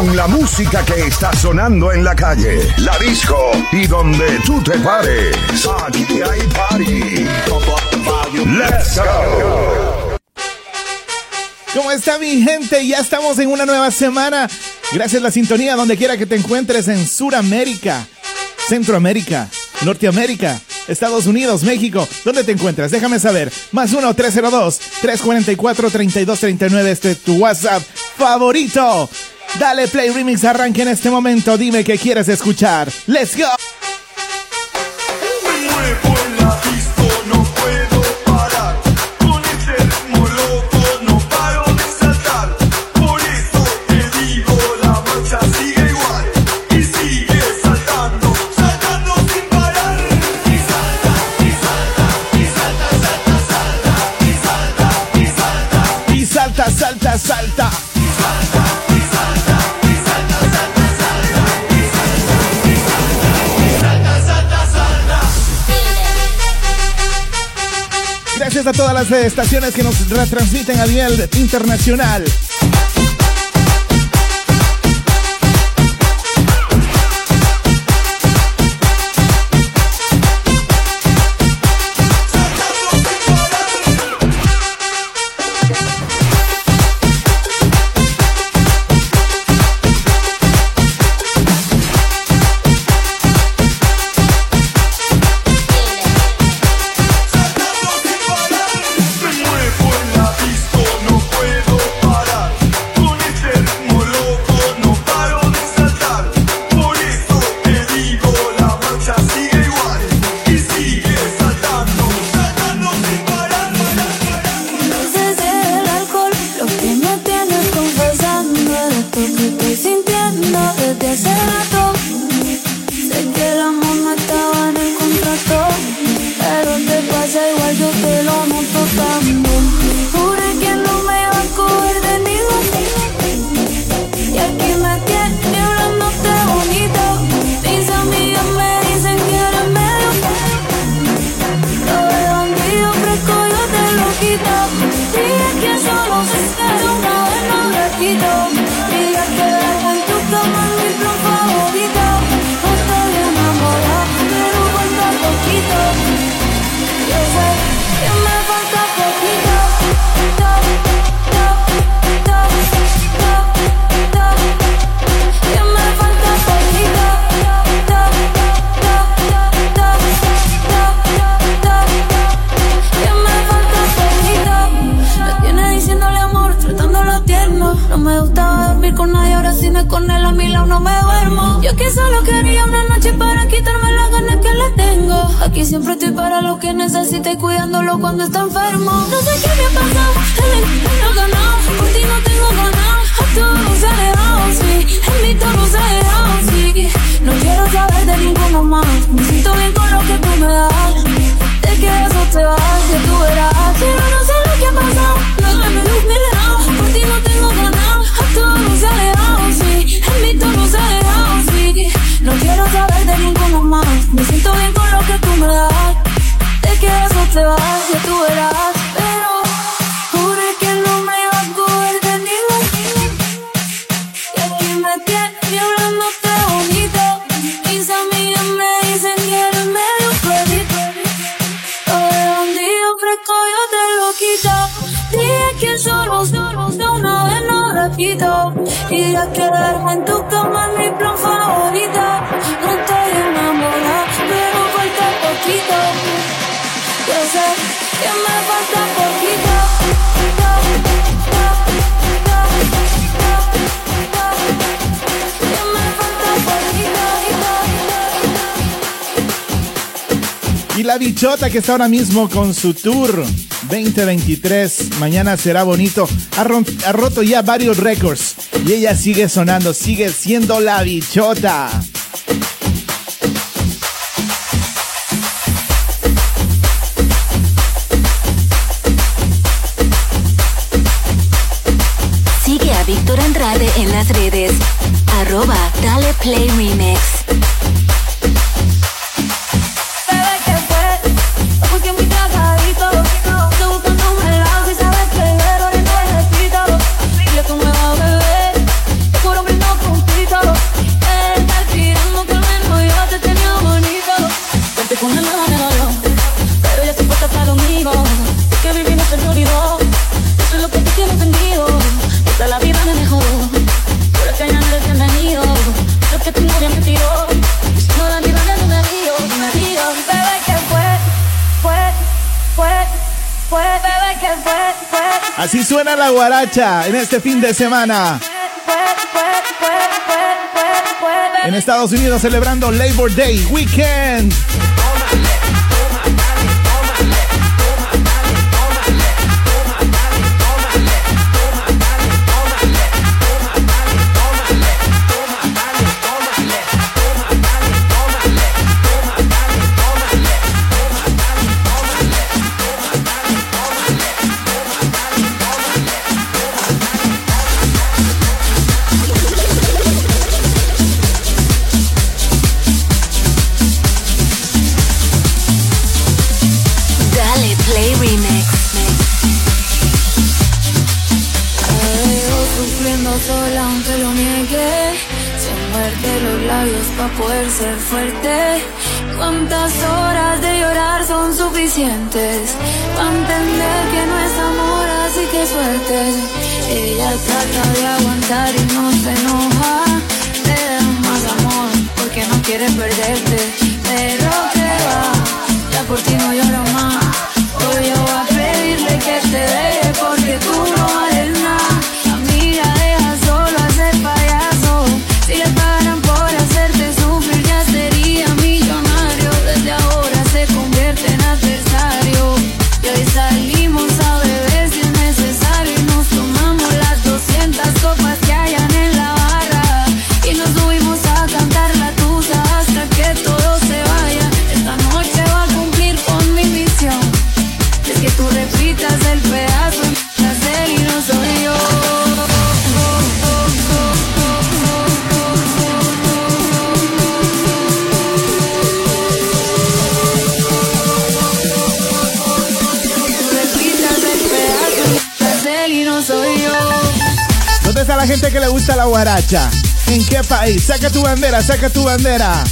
con la música que está sonando en la calle, la disco y donde tú te pares. Aquí hay party. Let's go. ¿Cómo está mi gente? Ya estamos en una nueva semana. Gracias a la sintonía donde quiera que te encuentres en Suramérica, Centroamérica, Norteamérica, Estados Unidos, México. ¿Dónde te encuentras? Déjame saber. Más 1-302-344-3239. Este es tu WhatsApp favorito. Dale play remix arranque en este momento dime que quieres escuchar. Let's go. Me muevo en la pista no puedo parar. Con el termómetro no paro de saltar. Por esto te digo la mancha sigue igual. Y sigue saltando saltando sin parar. Y salta y salta y salta salta salta y salta y salta. Y salta salta salta. Gracias a todas las eh, estaciones que nos retransmiten a nivel internacional. con nadie, ahora si no con él a mi lado no me duermo. Yo que solo quería una noche para quitarme las ganas que le tengo. Aquí siempre estoy para lo que necesite cuidándolo cuando está enfermo. No sé qué me ha pasado, él no ganado, por ti no tengo ganado. A todos se dejado, sí, en mi todo se dejado, sí. No quiero saber de ninguno más, me siento bien con lo que tú me das. Te quedas o te vas, que tú verás, pero no sé lo que ha pasado. No me ni No quiero saber de ninguno más. Me siento bien con lo que tú me das. Te quedas o te vas, ya tú verás. Pero juré que no me iba a poder venir aquí. Y aquí me tienes hablándote bonito. Mis amigas me dicen que eres medio perrito. Todo un día fresco yo te lo quito. Dije que solo, solo, solo una vez no repito. Y ya quedarme en tu cama es mi plan favorito. Y la bichota que está ahora mismo con su tour 2023, mañana será bonito, ha, ha roto ya varios récords y ella sigue sonando, sigue siendo la bichota. en las redes. Arroba Dale Play Remix. Así suena la guaracha en este fin de semana. En Estados Unidos celebrando Labor Day Weekend. ser fuerte. ¿Cuántas horas de llorar son suficientes? Para entender que no es amor, así que suerte. Ella trata de aguantar y no se enoja. Te da más amor porque no quiere perderte. Pero que va, ya por ti no lloro más. Hoy yo voy a pedirle que te deje porque tú no le gusta la guaracha? ¿En qué país? Saca tu bandera, saca tu bandera.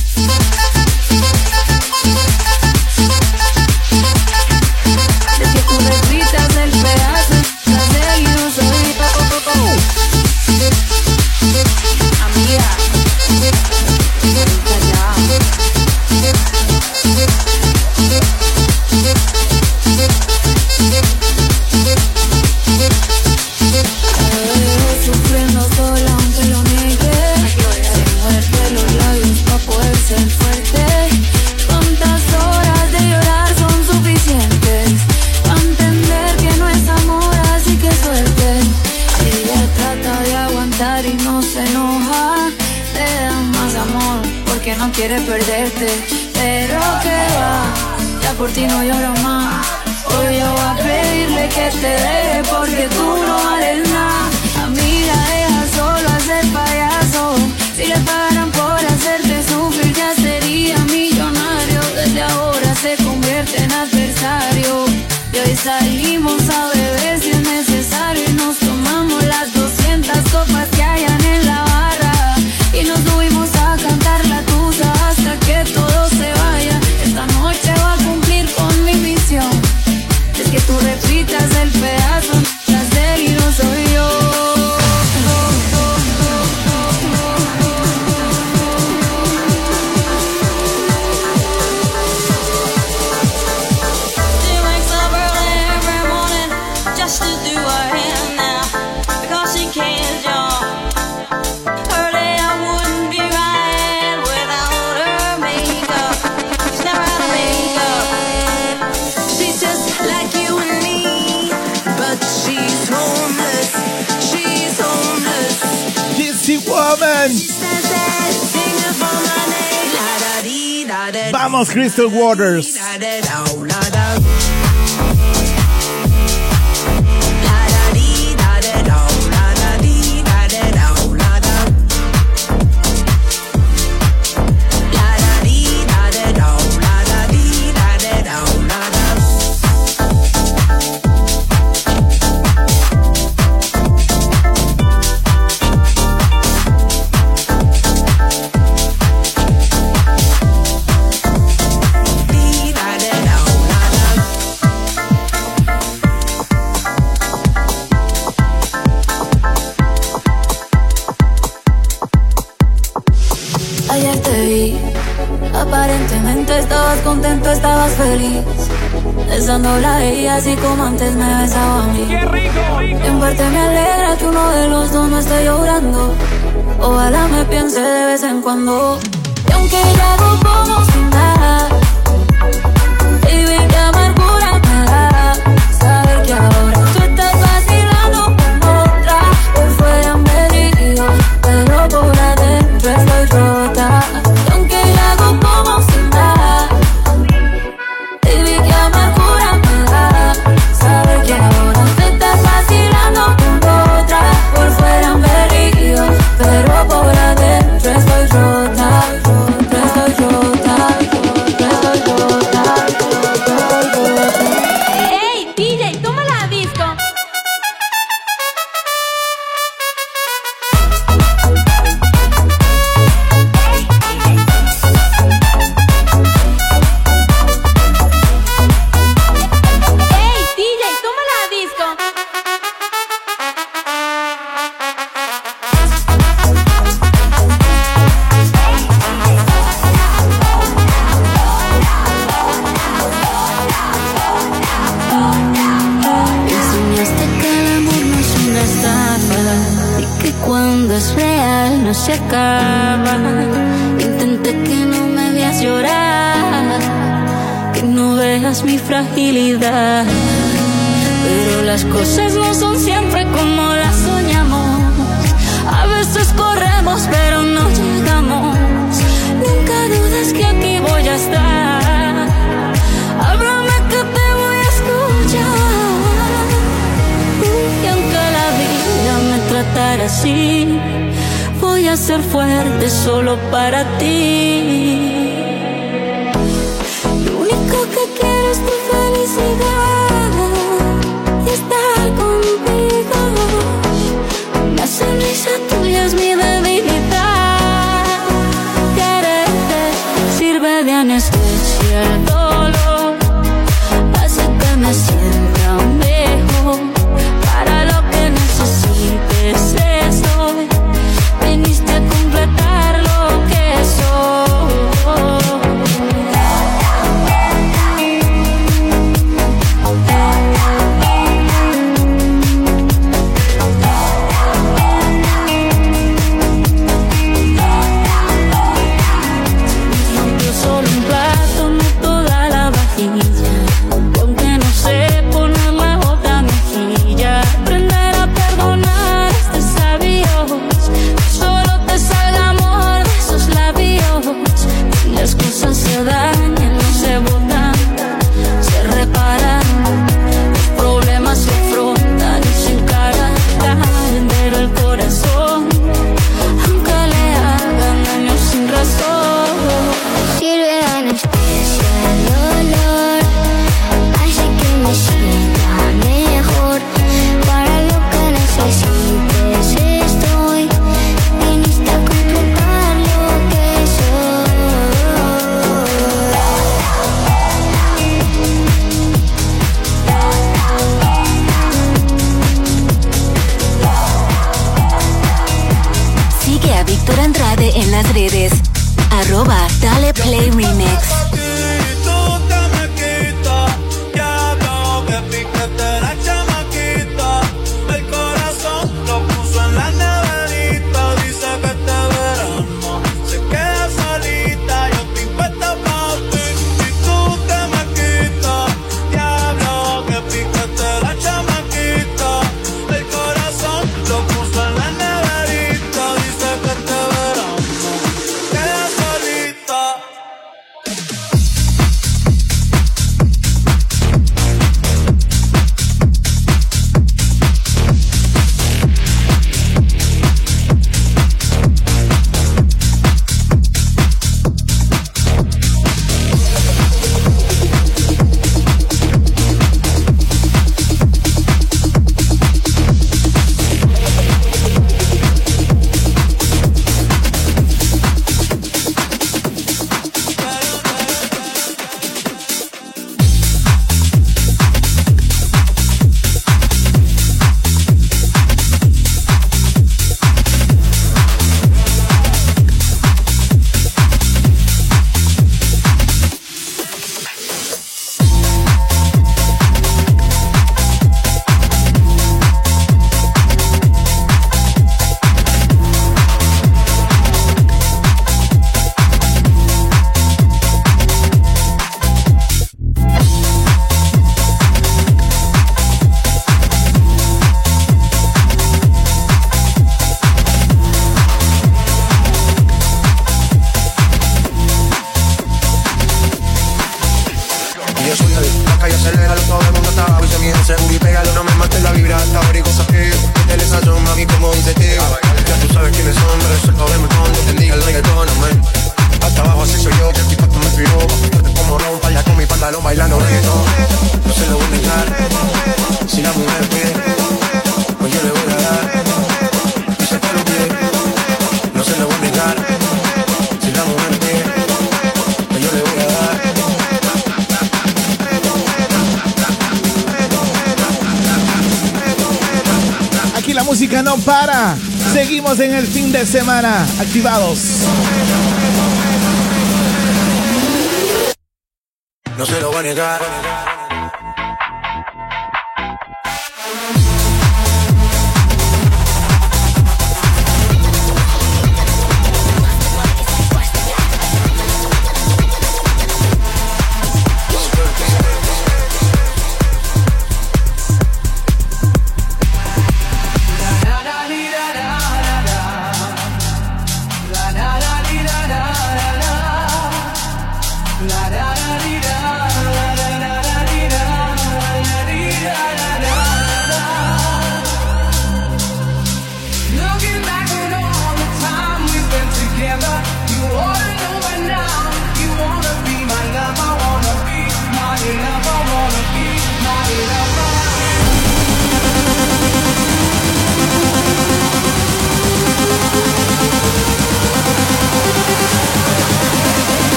Crystal Waters.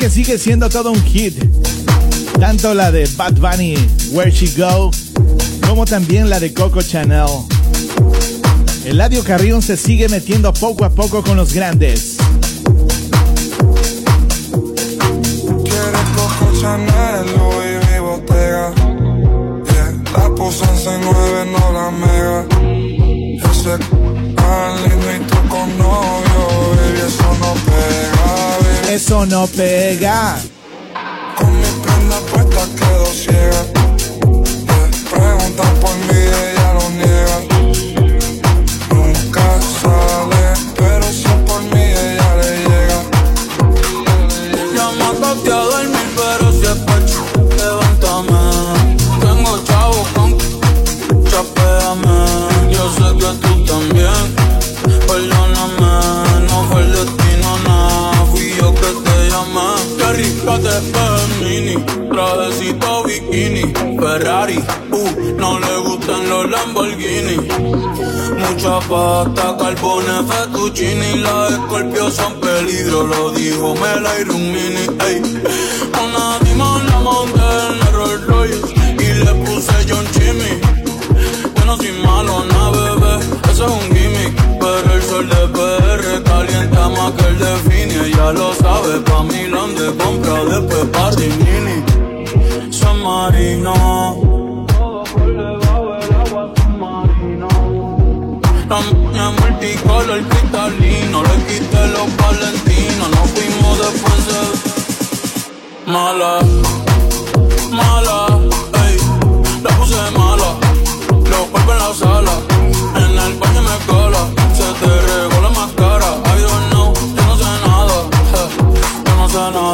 que sigue siendo todo un hit. Tanto la de Bad Bunny, Where She Go, como también la de Coco Chanel. Eladio Carrión se sigue metiendo poco a poco con los grandes. Ese y con novio, eso no pega eso no pega. Con mi prenda puesta quedo ciega. Preguntan por mí, ella lo niega. Mini, trajecito bikini, Ferrari, uh, no le gustan los Lamborghini. Mucha pasta, carbone, fettuccini, las escorpios son peligro, lo dijo Mela y Rumini, ey. Con la dimos la monté en el Rolls Royce y le puse John Jimmy. Bueno, sin malo, no ya lo sabe, pa' Milán de compra, después Pardinini, San Marino. Todo por debajo del agua, San Marino. La multicolor cristalino, le quité los palentinos, nos fuimos de Francia. Mala, mala, ey, la puse mala, los cuerpos en la sala, en el baño me cola, se te regó. gonna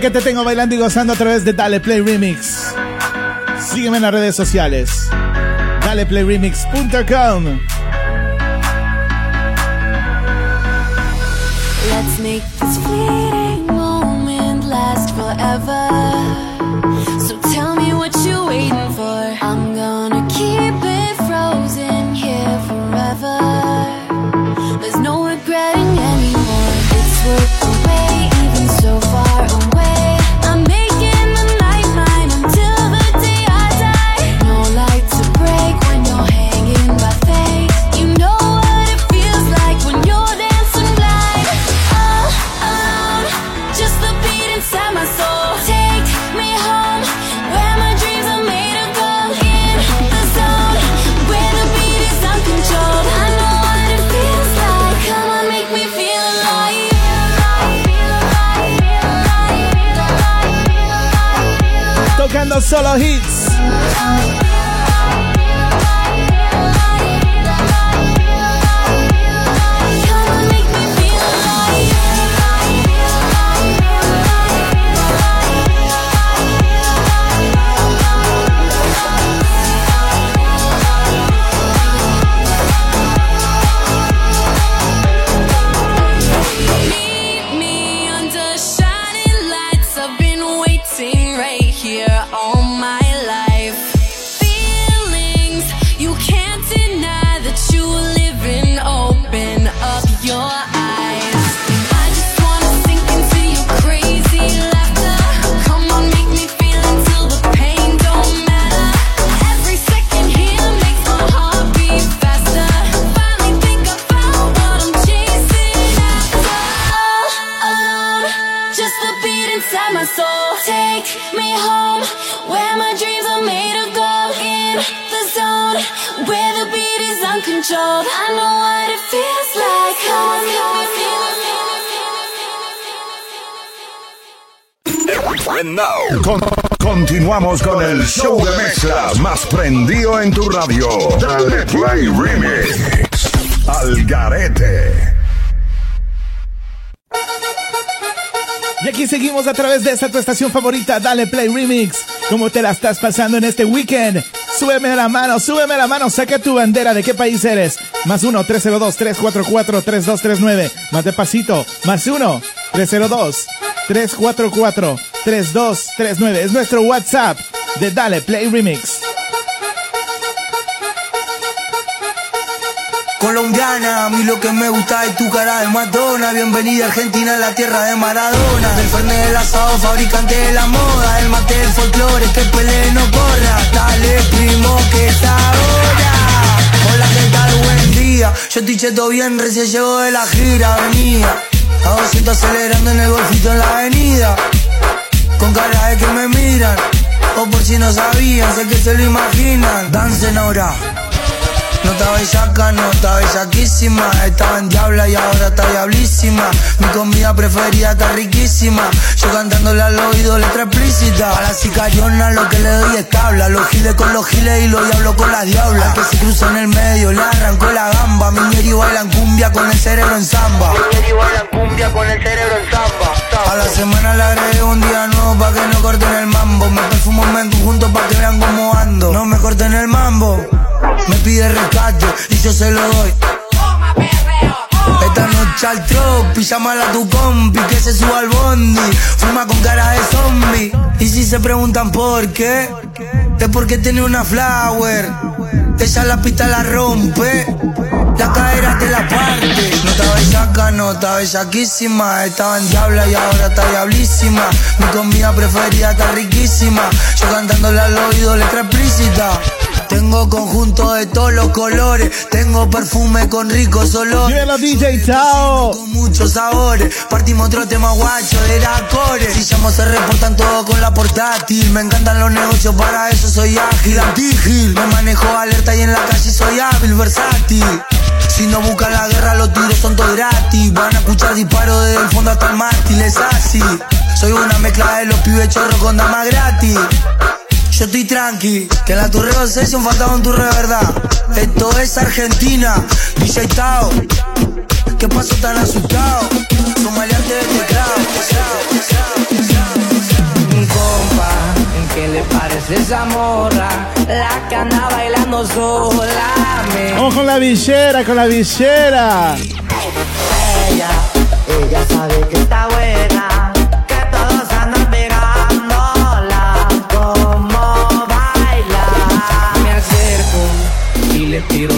Que te tengo bailando y gozando a través de Dale Play Remix. Sígueme en las redes sociales. DalePlayRemix.com. Let's make this moment last forever. Solo hits. Seguimos a través de esta tu estación favorita, Dale Play Remix. ¿Cómo te la estás pasando en este weekend? Súbeme la mano, súbeme la mano, saca tu bandera, ¿de qué país eres? Más 1-302-344-3239. Más despacito, más 1-302-344-3239. Es nuestro WhatsApp de Dale Play Remix. Colombiana, a mí lo que me gusta es tu cara de Madonna. Bienvenida a Argentina, la tierra de Maradona. Del fernet del asado, fabricante de la moda. El mate del folclore, que pelee no corra. Dale, primo, que es ahora. Hola, ¿qué tal? Buen día. Yo estoy cheto bien, recién llego de la gira, venía. A 200 acelerando en el golfito en la avenida. Con cara de que me miran. O por si no sabían, sé que se lo imaginan. Dancen ahora. No está bellaca, no está bellaquísima Estaba en diabla y ahora está diablísima. Mi comida preferida está riquísima. Yo cantándole al oído letra explícita. A la sicariona lo que le doy es tabla. Los giles con los giles y los diablos con las diablas. Al que se cruza en el medio le arrancó la gamba. Miñeri bailan cumbia con el cerebro en samba. Miñeri bailan cumbia con el cerebro en samba. A la semana le agregué un día nuevo pa' que no corten el mambo. Me perfumo en conjunto pa' que vean cómo ando. No me corten el mambo me pide rescate y yo se lo doy. Esta noche al tropi, llámala a tu compi que se suba al bondi. Fuma con cara de zombie. Y si se preguntan por qué, es porque tiene una flower. Ella la pista la rompe, la cadera te la parte. No está bellaca, no está bellaquísima. Estaba en diabla y ahora está diablísima. Mi comida preferida está riquísima. Yo cantándole al oído letra explícita. Tengo conjunto de todos los colores. Tengo perfume con ricos olores. Dímelo, DJ Chao. Con muchos sabores. Partimos otro tema guacho de la core. Si llamo se reportan todo con la portátil. Me encantan los negocios, para eso soy ágil. Antigil. Me manejo alerta y en la calle soy hábil, versátil. Si no buscan la guerra, los tiros son todos gratis. Van a escuchar disparos desde el fondo hasta el mástil, es así. Soy una mezcla de los pibes chorros con damas gratis. Yo estoy tranqui, que en la Turre Session faltaba un turre de verdad. Esto es Argentina, DJ Tao. ¿Qué pasó tan asustado? Son maleantes de teclado. Mi compa, ¿en qué le parece esa morra? La que anda bailando sola. Me Vamos con la villera, con la villera. ella, ella sabe que está buena, tiro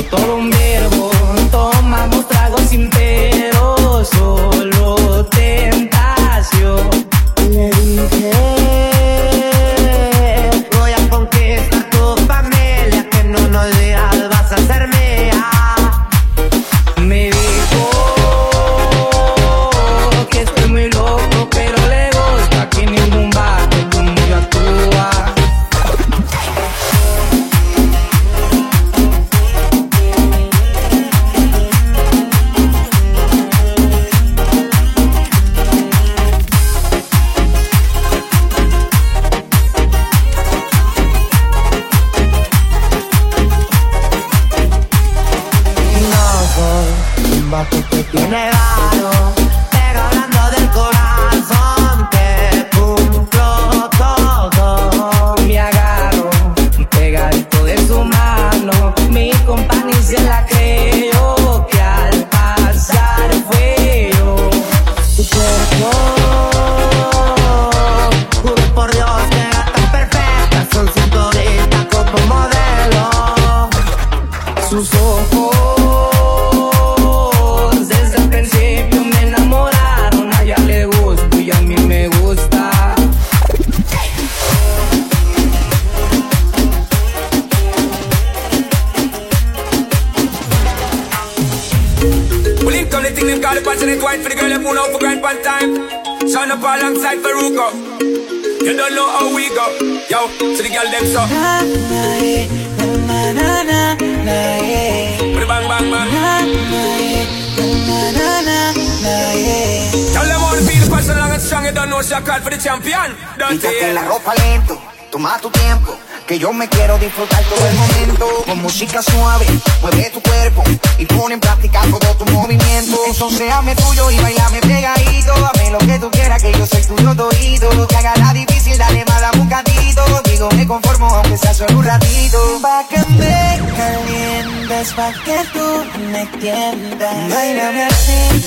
Call for the champion. Quítate la ropa lento, toma tu tiempo, que yo me quiero disfrutar todo el momento. Con música suave, mueve tu cuerpo y pone en práctica todo tu movimiento. Entonces hazme tuyo y bailame pegadito. Hazme lo que tú quieras, que yo soy tuyo todito. Que haga la difícil, dale dame un cantito. Digo, me conformo, aunque sea solo un ratito. Pa' que me calientes, pa' que tú me tiendas. Bailame así,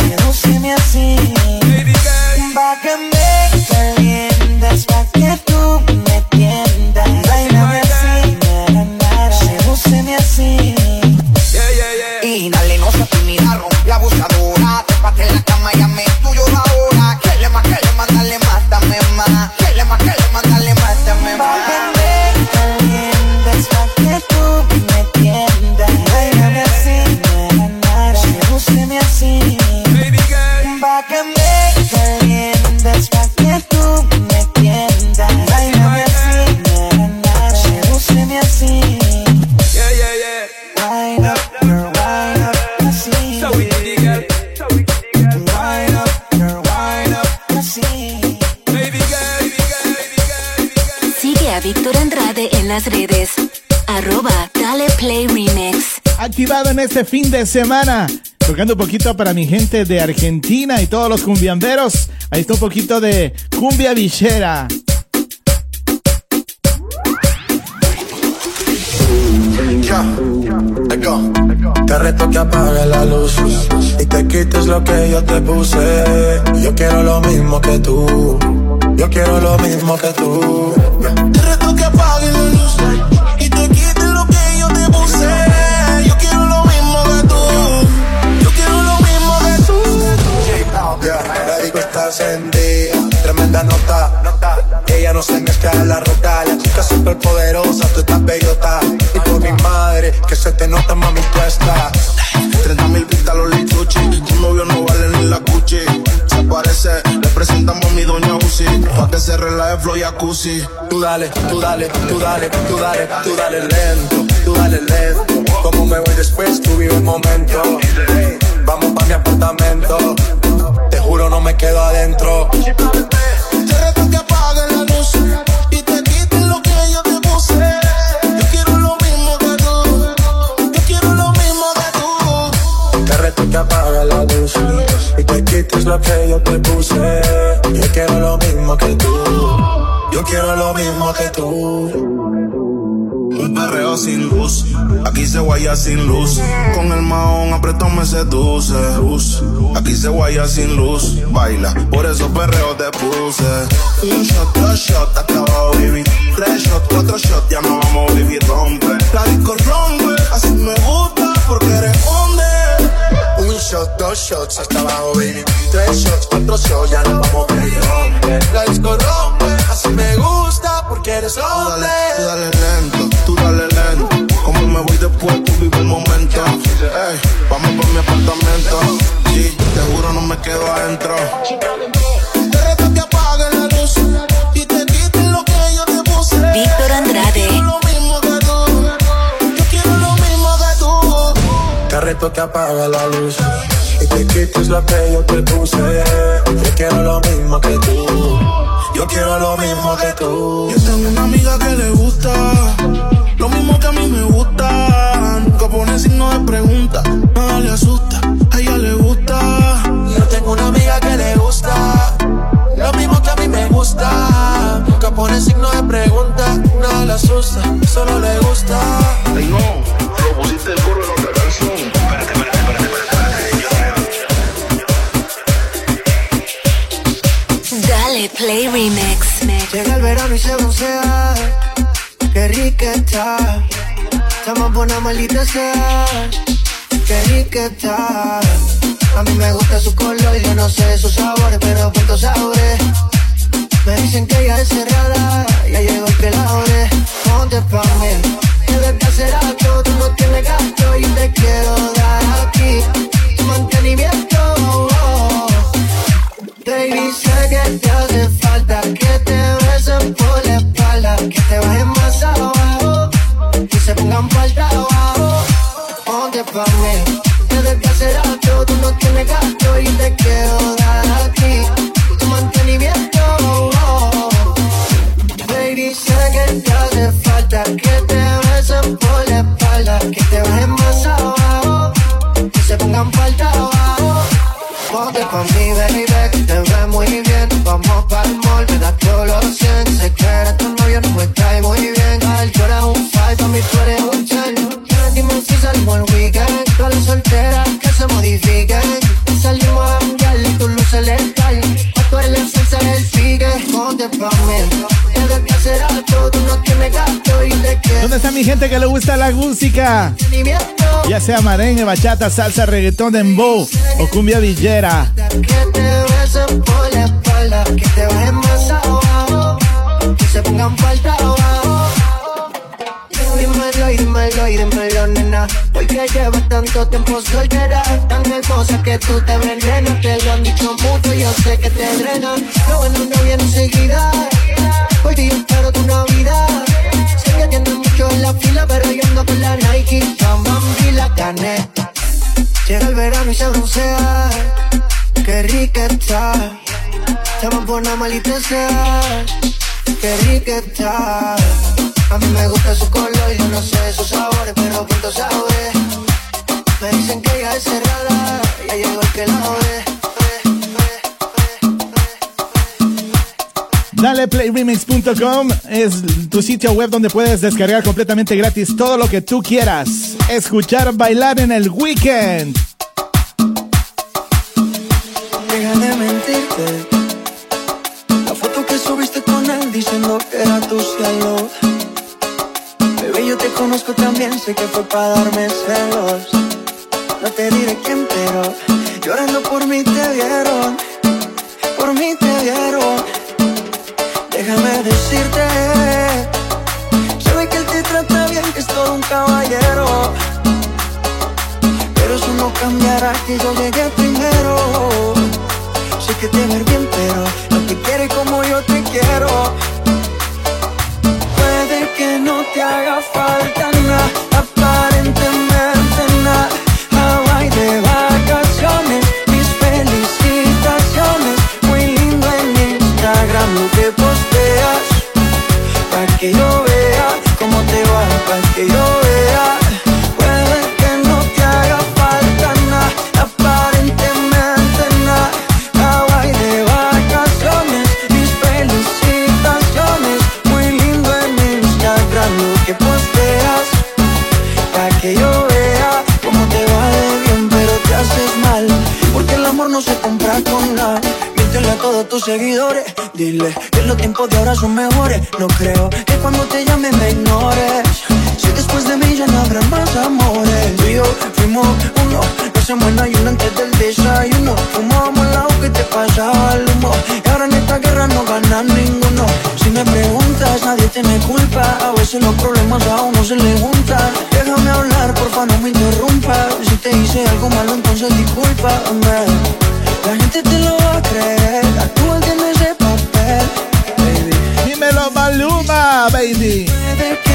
sedúceme así. Pa' que me calientes, este fin de semana. Tocando un poquito para mi gente de Argentina y todos los cumbiamberos. Ahí está un poquito de cumbia villera. Te reto que apagues la luz y te quites lo que yo te puse. Yo quiero lo mismo que tú. Yo quiero lo mismo que tú. Te tremenda nota. Ella no se mezcla en la ruta, la chica súper poderosa, tú estás bellota. Y por mi madre, que se te nota mami puesta. 30 mil los lituchi Tu novio no vale ni la cuchi Se aparece, le presentamos a mi doña Uzi Pa' que se relaje flow jacuzzi Tú dale, tú dale, tú dale, tú dale, tú dale lento, tú dale lento. Como me voy después, tú vive el momento. Vamos pa' mi apartamento, no me quedo adentro. Te reto que apagues la luz Y te quites lo que yo te puse Yo quiero lo mismo que tú Yo quiero lo mismo que tú Te reto que apaga la luz y te quites lo que yo te puse. Yo quiero lo mismo que tú. Yo quiero lo mismo que tú. Perreo sin luz. Aquí se guaya sin luz. Con el maón apretó me seduce. Luz. Aquí se guaya sin luz. Baila, por eso perreo te puse. Un shot, dos shot, hasta abajo, baby. Tres shot, cuatro shot, ya no vamos a vivir rompe. La disco rompe, así me gusta porque eres hombre. Un shot, dos shots, hasta abajo, baby. Tres shots, cuatro shots, ya no vamos a vivir rompe. La disco rompe, así me gusta porque eres hombre. dale, dale lento, después, tú vive un momento. Ey, vamos por mi apartamento. Sí, te juro no me quedo adentro. De repente apaga la luz y te quites lo que yo te puse. Víctor Andrade. Quiero lo mismo que tú. Yo quiero lo mismo que tú. Te reto que apaga la luz y te quites lo que yo te puse. Yo quiero lo mismo que tú. Yo quiero lo mismo que tú. Yo tengo una amiga que le gusta lo mismo que a mí me gusta. Nunca pone signo de pregunta, nada le asusta, a ella le gusta. Yo tengo una amiga que le gusta lo mismo que a mí me gusta. Nunca pone signo de pregunta, nada le asusta, solo le gusta. Ay no, lo pusiste el coro en otra canción. Espérate, espérate, espérate, espérate, Dale Play Remix. Llega el verano y se broncea. Qué rica está. Estamos buena maldita sea. Qué rica está. A mí me gusta su color, yo no sé sus sabores, pero puntos sabores. Me dicen que ella es cerrada, ya llegó el que la ore. Ponte pa' mí, que desde hace rato tú no tienes gasto y te quiero dar aquí tu mantenimiento. oh. Baby, sé que te hace falta que te besen por que te bajen más abajo y se pongan falta abajo. Ponte pa' mí, que desde hace rato tú no tienes gasto y te quiero dar aquí tu mantenimiento. oh. Baby, sé que te hace falta que te besen por la espalda, que te bajen más abajo y se pongan falta abajo. Ponte pa' mí, baby, que te ves muy bien Vamos pa'l ¿Dónde está mi gente que le gusta la música? Ya sea merengue, bachata, salsa, reggaetón, dembow o cumbia villera. Dímelo y dímelo y nena. Hoy que llevas tanto tiempo soltera, tan hermosa que tú te venenas. Te lo han dicho mucho, yo sé que te drenan. Lo bueno no viene enseguida. Hoy día espero tu Navidad. Que tienes mucho en la fila, pero yo ando con la Nike, la Bambi y la Canet. Llega el verano y se broncea. Qué rica está. Estamos buena malita sea. Qué rica está. A mí me gusta su color, yo no sé sus sabores, pero punto sabores. Me dicen que ella es cerrada, ya llegó el que la ore. DalePlayRemix.com es tu sitio web donde puedes descargar completamente gratis todo lo que tú quieras. Escuchar, bailar en el weekend. Deja de mentirte. La foto que subiste con él diciendo que era tu cielo. Bebé, yo te conozco también, sé que fue para darme celos. No te diré quién, pero llorando por mí te vieron. Por mí te vieron. Déjame decirte. Sabe que él te trata bien, que es todo un caballero. Pero eso no cambiará que yo llegué primero. Sé que te ver bien, pero no te quiere como yo te quiero. Puede que no te haga falta nada, Dile que los tiempos de ahora son mejores. No creo que cuando te llame me ignores. Si después de mí ya no habrá más amores. Tú y yo fuimos uno. No se muera y uno antes del desayuno. Fumábamos el agua que te pasaba el humo. Y ahora en esta guerra no gana ninguno. Si me preguntas, nadie te me culpa. A veces los problemas a uno se le juntan. Déjame hablar, porfa, no me interrumpa. Si te hice algo malo, entonces discúlpame. La gente te lo va a creer. Maluma, baby. Puede que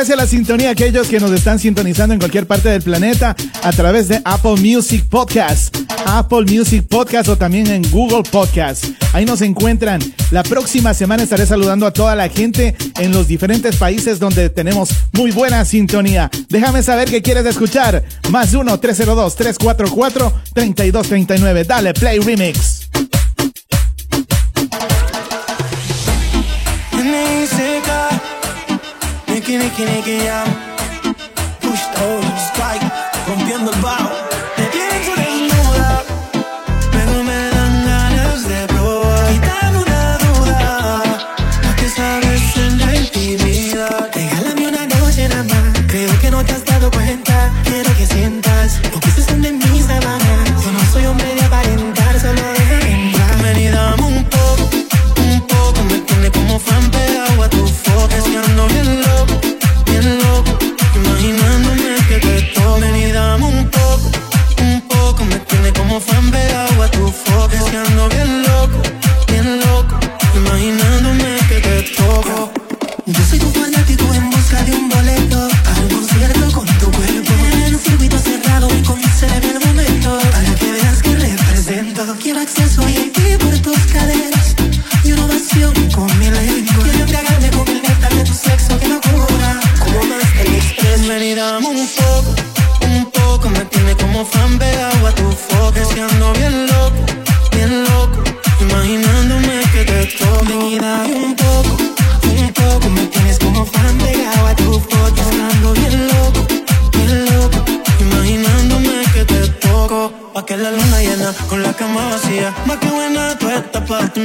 gracias a la sintonía a aquellos que nos están sintonizando en cualquier parte del planeta a través de Apple Music Podcast, Apple Music Podcast o también en Google Podcast. Ahí nos encuentran. La próxima semana estaré saludando a toda la gente en los diferentes países donde tenemos muy buena sintonía. Déjame saber qué quieres escuchar. Más 1-302-344-3239. Dale, Play Remix. Nicky, Nicky, Nicky, ya.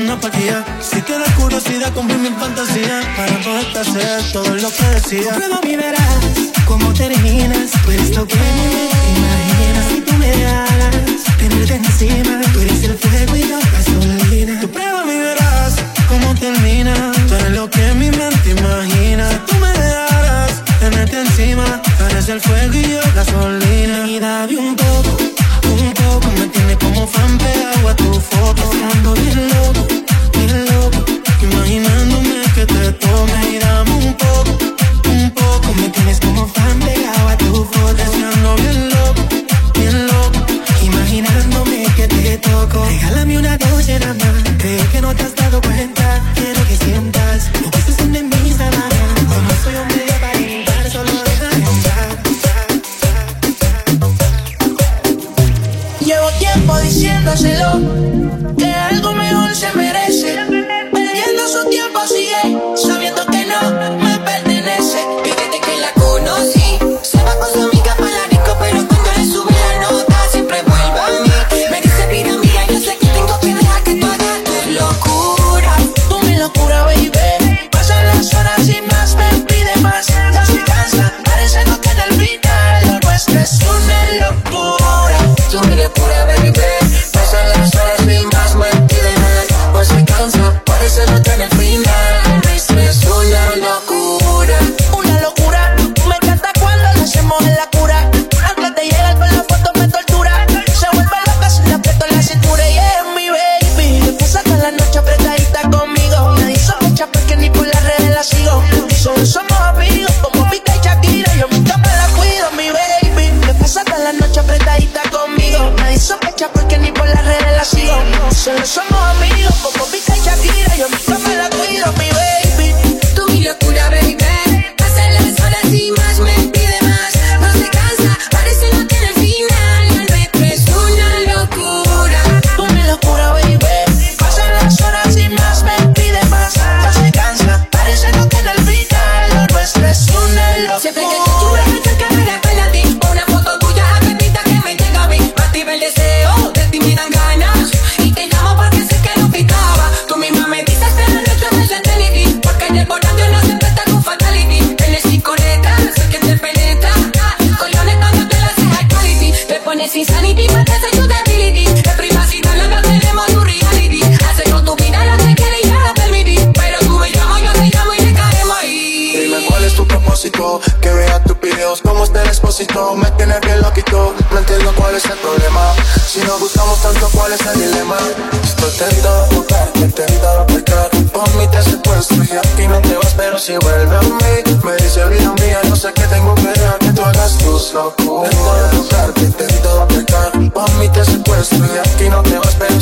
Una paquilla Si da curiosidad cumplir mi fantasía. Para poderte hacer todo lo que decía. Prueba mi verás cómo terminas Tú eres lo que me imaginas. Si tú me hagas tenerte encima. Tú eres el fuego y yo gasolina Tú prueba mi verás cómo termina. Tú eres lo que mi mente imagina. Si tú me dejaras tenerte encima Tú eres el fuego y yo gasolina. Y dame un poco, fan pegado a tu foto Estando bien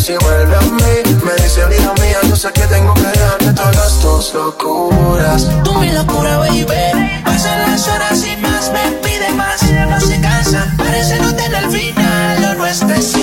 si vuelve a mí. Me dice vida mía, yo sé que tengo que dejarte todas tus locuras Tú mi locura, baby. Pasan las horas y más, me pide más. No se cansa, parece no tener el final. Lo nuestro es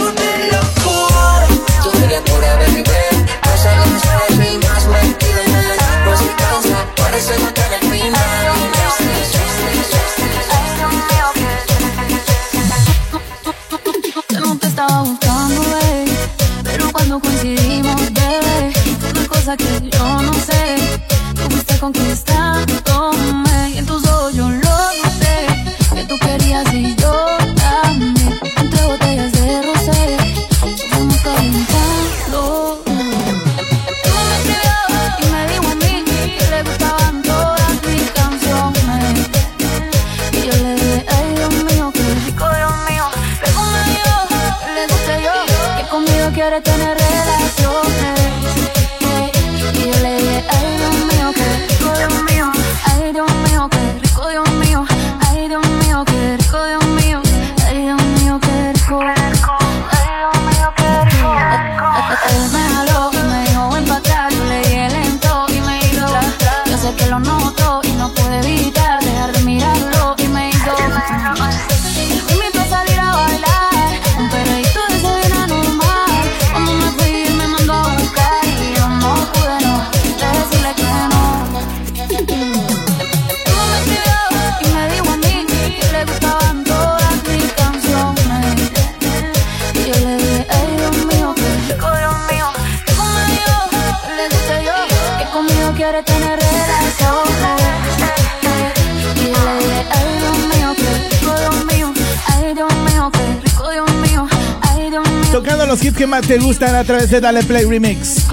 te gustan a través de Dale Play Remix.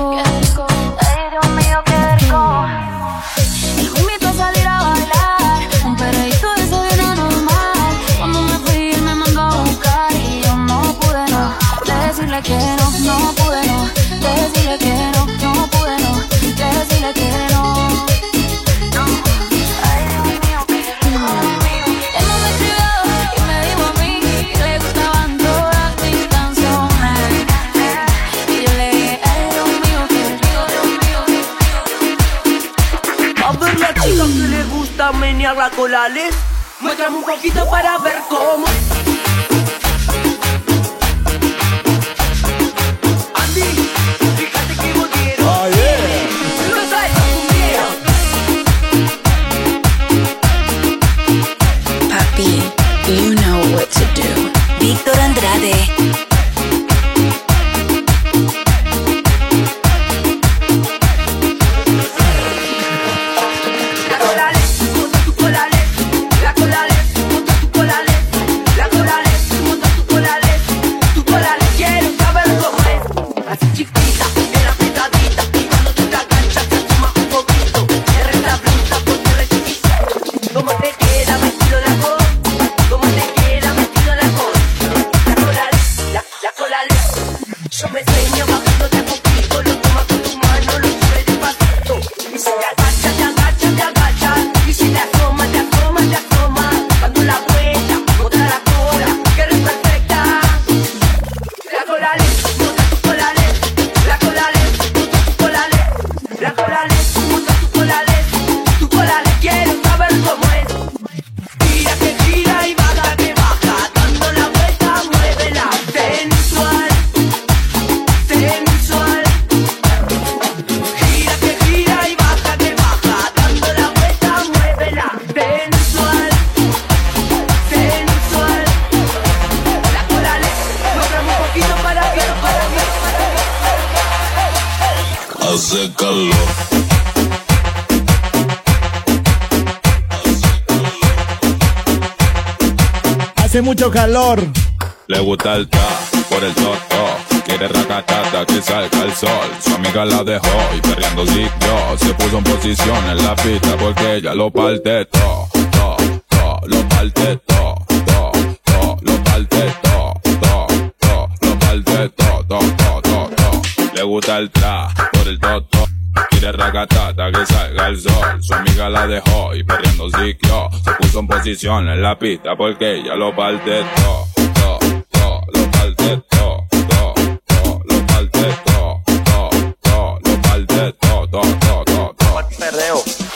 Le gusta el ta por el toto. Quiere racatata que salga el sol. Su amiga la dejó y perreando yo Se puso en posición en la pista porque ella lo parte todo, todo, todo, lo parte todo, todo, todo, lo parte todo, todo, todo, lo parte todo, todo, todo, todo, todo. Le gusta el tra por el toto. Quiere racatata que salga el sol. Su amiga la dejó y perdiendo yo Se puso en posición en la pista porque ella lo parte todo, todo, todo, lo parte todo, todo, todo, lo parte todo, todo, todo, lo parte todo, todo, todo, todo, todo.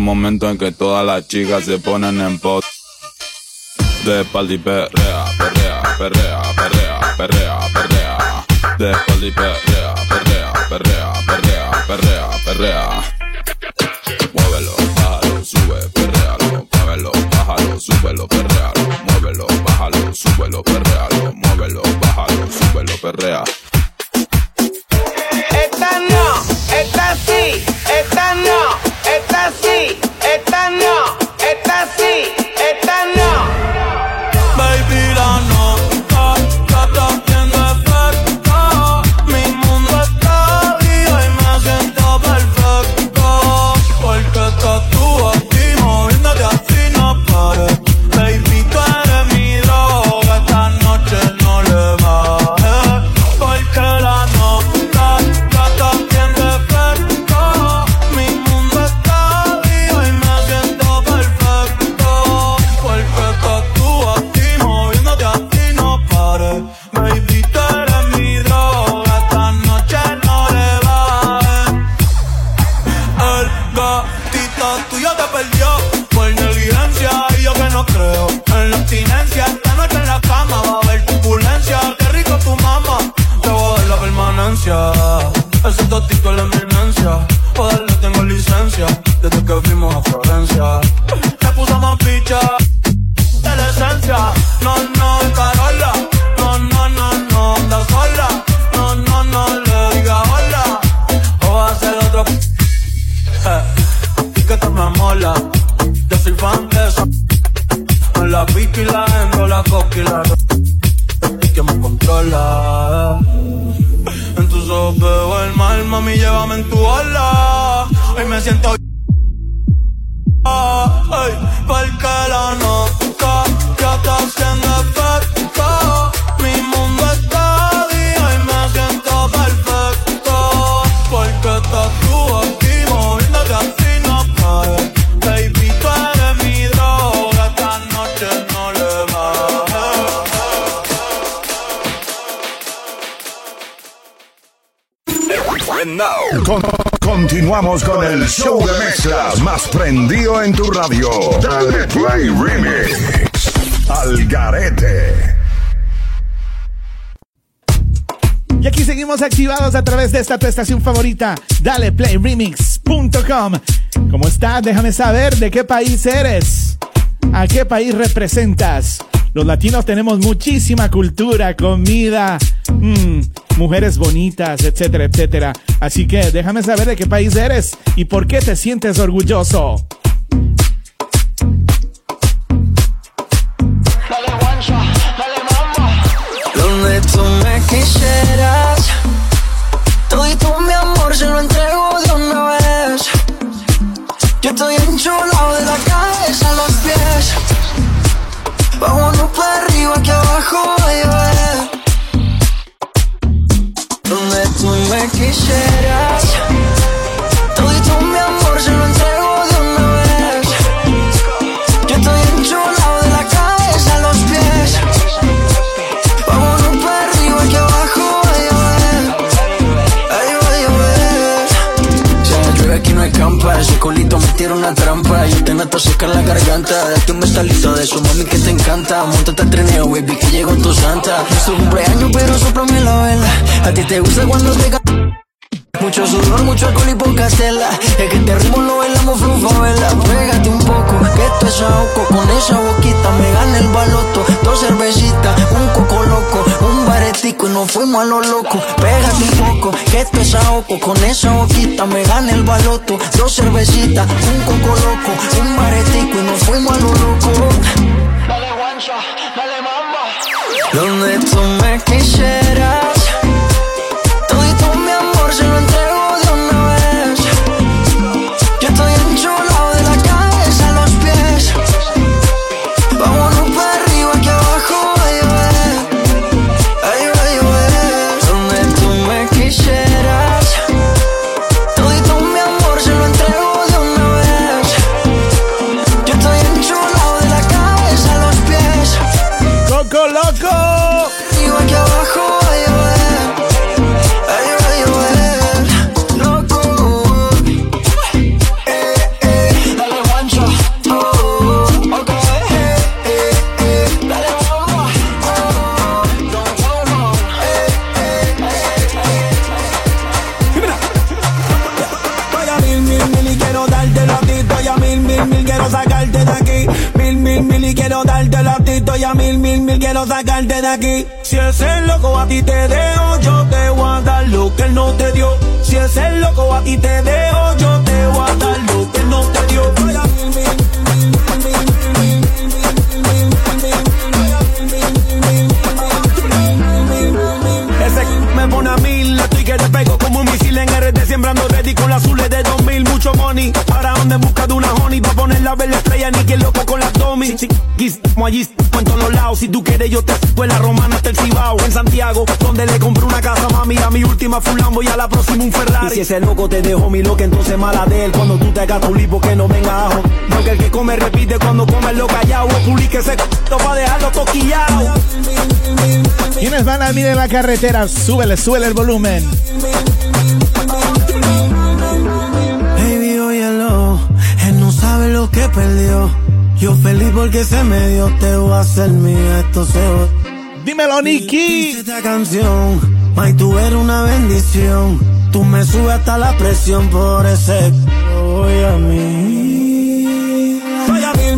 Momento en que todas las chicas se ponen en pot. De espalda perrea, perrea, perrea, perrea, perrea, perrea. De espalda perrea, perrea, perrea, perrea, perrea, perrea. Muévelo, bájalo, sube, perrealo. Muévelo, bájalo, súbelo, perrealo. Muévelo, bájalo, súbelo, perrealo. Muévelo, bájalo, súbelo, perrea. Más prendido en tu radio. Dale Play Remix. Al Garete. Y aquí seguimos activados a través de esta tu estación favorita, daleplayremix.com. ¿Cómo estás? Déjame saber de qué país eres. ¿A qué país representas? Los latinos tenemos muchísima cultura, comida, mm, mujeres bonitas, etcétera, etcétera. Así que déjame saber de qué país eres y por qué te sientes orgulloso. Donde tú me quisieras Todo mi amor se lo entrego de una vez Yo estoy enchulado de la cabeza a los pies Vámonos para arriba que abajo va a llover Donde tira una trampa Yo te noto seca la garganta. Date un bestalito de su mami que te encanta. Montate al trineo, baby, que llegó tu santa. Es tu cumpleaños, pero soplame la vela. A ti te gusta cuando te Mucho sudor, mucho alcohol y poca cela. Es que este ritmo lo bailamos vela. Pégate un poco, que esto es ahogo. Con esa boquita me gana el baloto. Dos cervecitas, un coco loco, un baretico y nos fuimos a lo loco. Pégate un poco, que esto es ahogo. Con esa boquita me gana el baloto. Dos cervecitas, un coco loco, un baretico y nos fuimos a lo loco. Dale guancha, dale mamba. Donde tú me quisieras. Sacarte de aquí. Si ese loco a ti te dejo, yo te voy a dar lo que él no te dio. Si ese loco a ti te dejo, yo te voy a dar lo que él no te dio. Ese me pone a mil, estoy que te pego como un misil en RD Sembrando ready con las azules de 2000, mucho money. Ahora ando en busca de una honey. Pa' poner la estrella, ni que loco con la Tommy Si como allí, en todos los lados. Si tú quieres yo te subo en la romana hasta el Cibao. En Santiago, donde le compré una casa mami. A mi última full Lambo y a la próxima un Ferrari. Y si ese loco te dejó mi loca, entonces mala de él. Cuando tú te hagas tu lipo que no venga ajo Porque el que come repite cuando come lo callado Publique ese c***o pa' dejarlo toquillado ¿Quiénes van a mí en la carretera? Súbele, súbele el volumen. Lo que perdió. Yo feliz porque se me dio, te voy a hacer mía, esto se va. Dímelo, Nicky. Esta canción, May, tú eres una bendición. Tú me subes hasta la presión por ese voy a mí.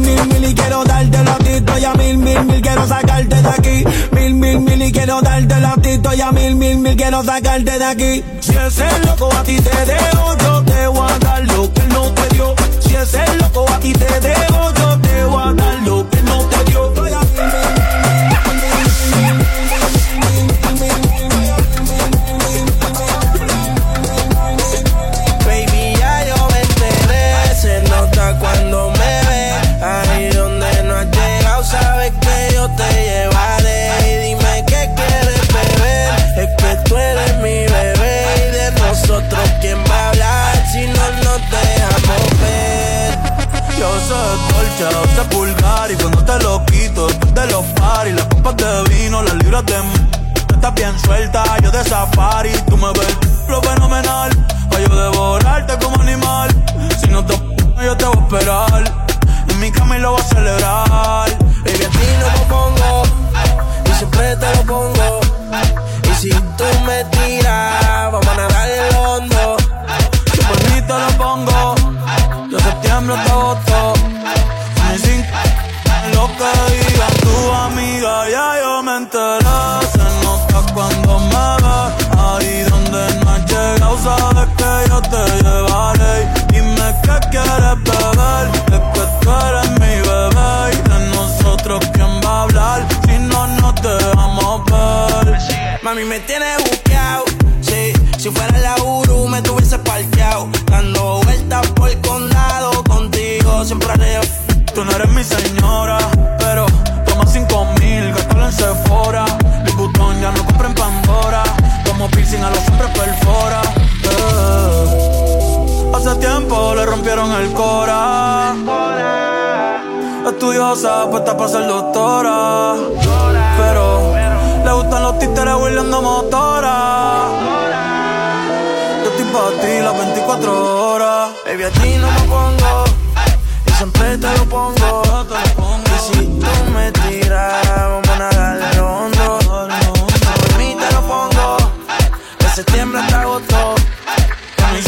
A mil, mil, y quiero darte la ti. Voy a mil, mil, mil, quiero sacarte de aquí. Mil, mil, mil y quiero darte la ti. Voy a mil, mil, mil, quiero sacarte de aquí. Si ese loco a ti te dejo, yo te voy a dar lo que no te dio. Si ese loco a ti te dejo, yo te voy a dar lo que no te dio. Voy a mil, Yo soy dolce, usted pulgar y cuando te lo quito después de los paris, las copas de vino, las libras de m- Estás bien suelta, yo de safari, tú me ves lo fenomenal, pa' yo devorarte como animal. Si no te yo te voy a esperar, en mi cama y lo voy a celebrar. Baby, a ti no me pongo y siempre te lo pongo. Y si tú me tiras, vamos a nadar en lo hondo. Que digan tu amiga, ya yo me enteré. Se nota cuando me ves, ahí donde no has llegado, sabes que yo te llevaré. Dime qué quieres beber, es que tú eres mi bebé. Y de nosotros, ¿quién va a hablar? Si no nos dejamos ver. Mami, me tienes buqueado. Sí, si fuera la Uru, me tuviese parqueado. Dando vueltas por el condado contigo, siempre haré. Tú no eres mi señora, pero toma cinco mil, gástalo en Sephora. Botón ya no compra en Pandora. Como piercing a los hombres perfora. Eh. Hace tiempo le rompieron el cora. Estudiosa, puesta para ser doctora. Pero le gustan los títeres huirleando motora. Yo estoy para ti las 24 horas. Baby, a ti no me pongo te lo pongo. Y si tú me tiras, vamos a nadar hondo. Por mí te lo pongo, de septiembre hasta agosto.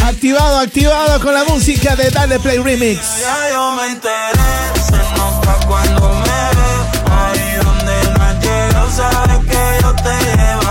Activado, activado con la música de Dale Play Remix. Ya yo me enteré, se nota cuando me ve. Ahí donde no has llegado, sabes que yo te.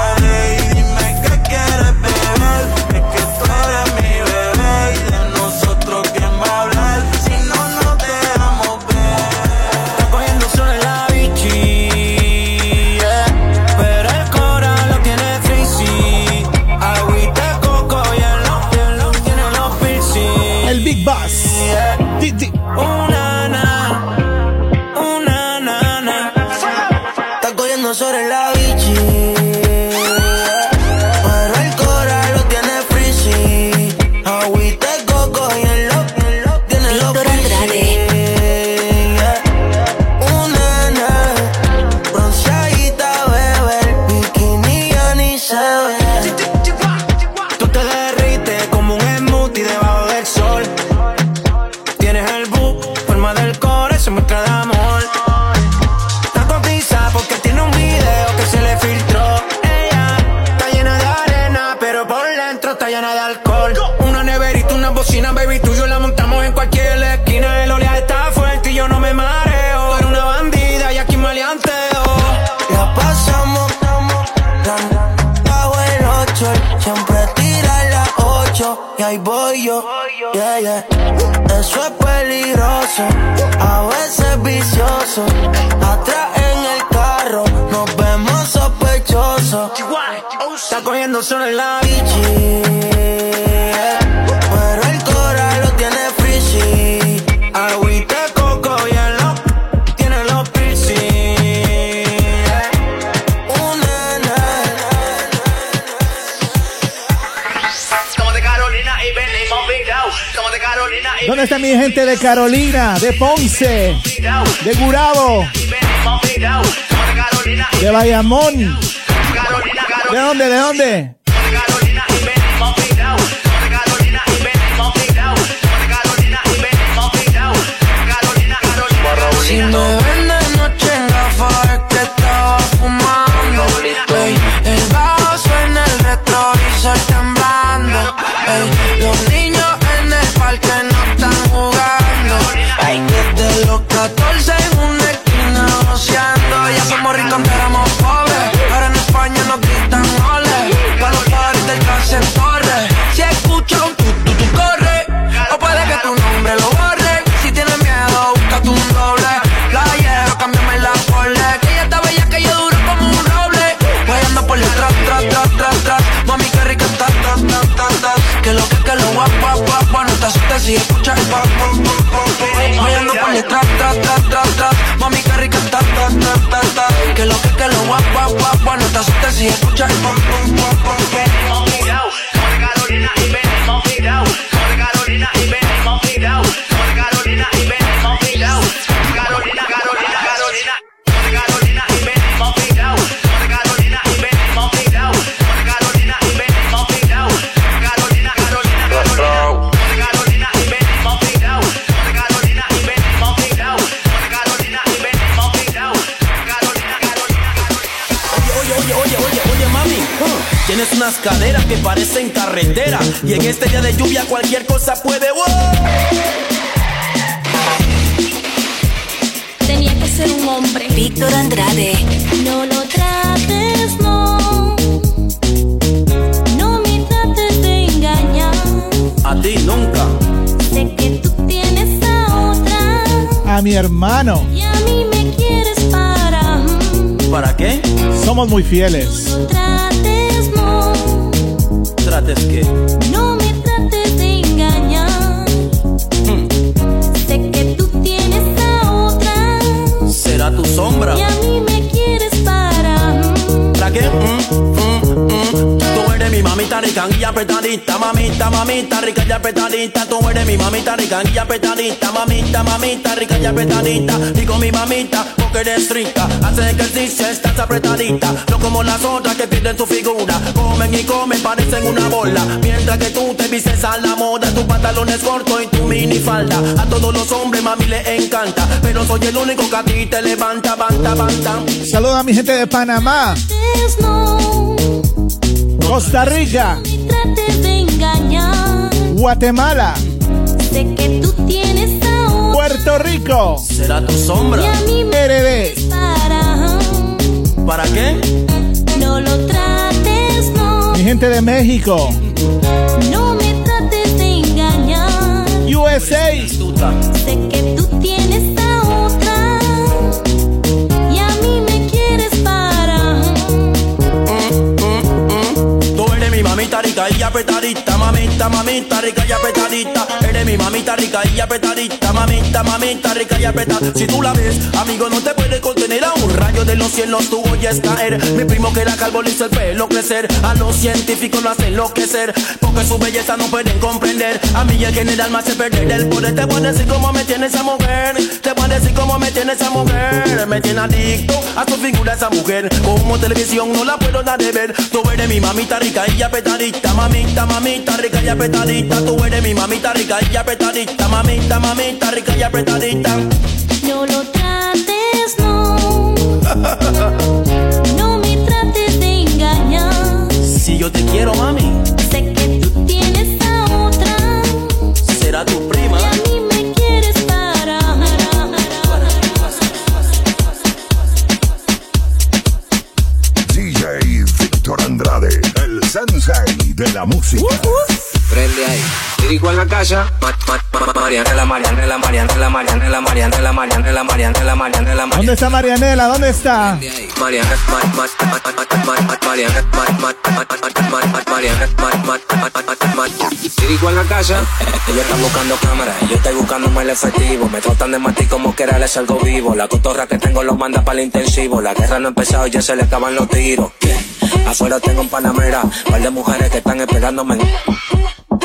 Atrás en el carro nos vemos sospechosos. Está cogiendo solo en la bichi. Pero el coral lo tiene frizzy. Agüita coco y el lo tiene los piercing. Na, Somos de Carolina y venimos virados. Somos de Carolina y ¿Dónde está mi gente de Carolina, de Ponce, de Gurabo, de Bayamón? ¿De dónde? ¿De dónde? Si me ven de noche en gafas es que estaba fumando. Ey, el bajo suena el retrovisor temblando. Ey, los niños en el parque no están jugando. Ey, desde los 14 en una esquina goceando. Ya somos ricos, antes éramos pobres. Ahora en España nos gritan ole. Pa' los padres del clase en torre. Si escucha un tu, tu, tu corre. O puede que tu nombre lo borre. Si tienes miedo, búscate un doble. Playero, cámbiame la pole. Que ella está bella, que yo duro como un roble. Voy por detrás, tras, tras, tras, tras. Mami, qué rica está, ta, ta, ta, ta. Que lo que, que lo guap, guap, guap, guap. No te asustes si escuchas el pop, lo que, que lo guap, guap, guap, guap. No te asustes si escuchas el pop, pop, pop, pop. venimos virados. Somos de Carolina y venimos virados. Somos de Carolina y venimos Carolina y venimos unas caderas que parecen carretera. Y en este día de lluvia cualquier cosa puede. ¡wow! Tenía que ser un hombre. Víctor Andrade. No lo trates, no. No me trates de engañar. A ti nunca. Sé que tú tienes a otra. A mi hermano. Y a mí me quieres para. ¿Para qué? Somos muy fieles. No trates, no. Trates que. No me trates de engañar. Sé que tú tienes a otra. Será tu sombra. Y a mí me quieres para. ¿Para qué? Mm, mm, mm. Tú eres mi mamita rica y apretadita, mamita, mamita rica y apretadita. Tú eres mi mamita rica y apretadita, mamita, mamita rica y apretadita. Digo mi mamita porque eres rica, hace ejercicio, estás apretadita. No como las otras que pierden su figura, comen y comen, parecen una bola. Mientras que tú te vistes a la moda, tu pantalón es corto y tu mini falda. A todos los hombres mami le encanta, pero soy el único que a ti te levanta, banta, banta. Saluda a mi gente de Panamá. Costa Rica. Guatemala, Sé que tú tienes Puerto Rico, Será tu sombra. y a mí me RD, para. ¿Para qué? No lo trates, no. mi gente de México, No me trates de engañar. USA, Sé que tú tienes a otra. Y a mí me quieres para. Tú eres mi mamita rica y apretadita, mamita, mamita rica y apretadita. Eres mi mamita rica y apretadita, mamita, mamita rica y apretadita. Si tú la ves, amigo, no te puede contener a un rayo de los cielos, tú oyes caer. Mi primo que era calvo hizo el pelo crecer. A los científicos lo hace enloquecer, porque su belleza no pueden comprender. A mí el general me hace perder el poder. Te voy a decir cómo me tiene esa mujer. Te voy a decir cómo me tiene esa mujer. Me tiene adicto a su figura esa mujer. Como televisión no la puedo dar de ver. Tú eres mi mamita rica y apretadita, mamita rica y apretadita. Tú eres mi mamita rica y apretadita, mamita, mamita rica y apretadita. No lo trates, no. No me trates de engañar. Si yo te quiero, mami, Sé que tú tienes a otra. será tu prima. De la música. Prende ahí. Dirijo en la casa. Ma- ma- ma- Marianela, Marianela, Marianela, Marianela, Marianela, Marianela, Marianela, Marianela, ¿dónde está Marianela? ¿Dónde está? Dirijo en la casa. Ellos están buscando cámaras, yo estoy buscando más el efectivo. Me tratan de matar como que era les salgo vivo. La cotorra que tengo los manda para el intensivo. La guerra no ha empezado y ya se le acaban los tiros. Afuera tengo un panamera, par de mujeres que están esperándome.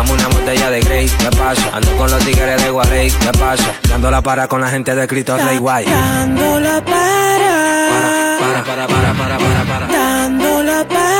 Bajamos una botella de Grey, ¿qué pasa? Ando con los tigres de Gualey, ¿qué pasa? Dando la para con la gente de Cristo Rey Guay. Dando la para, Para, para, para, para, para, para. dando la para,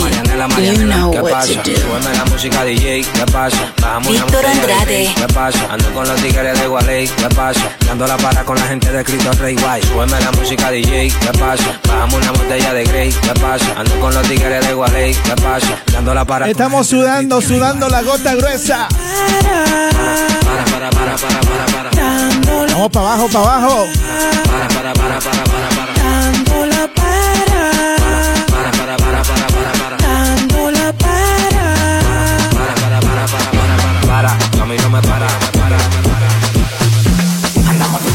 Marianela, Marianela, ¿qué pasa? Súbeme la música DJ, ¿qué pasa? Bajamos una Víctor Andrade. Grey, ¿qué pasa? Ando con los tigres de Gualey, ¿qué pasa? Dando la para con la gente de Cristo Rey Guay. Súbeme la música DJ, ¿qué pasa? Bajamos una botella de Grey, ¿qué pasa? Ando con los tigres de Gualey, ¿qué pasa? Dando la para Estamos sudando, sudando la gota gruesa. para, para, para, para, para, para. Vamos para abajo, para abajo. Para, para, para, para, para, mí no me para, me para, me para. Andamos tú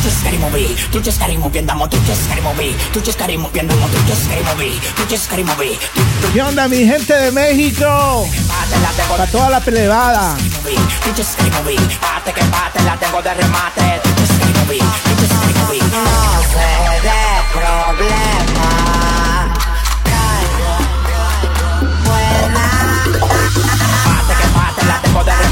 just gotta move, andamos tú just andamos ¿Qué onda mi gente de México? Para toda la plebada. Tú que bate, la tengo de remate. Tú. No se dé problema. Buena. Que bate, la tengo de remate.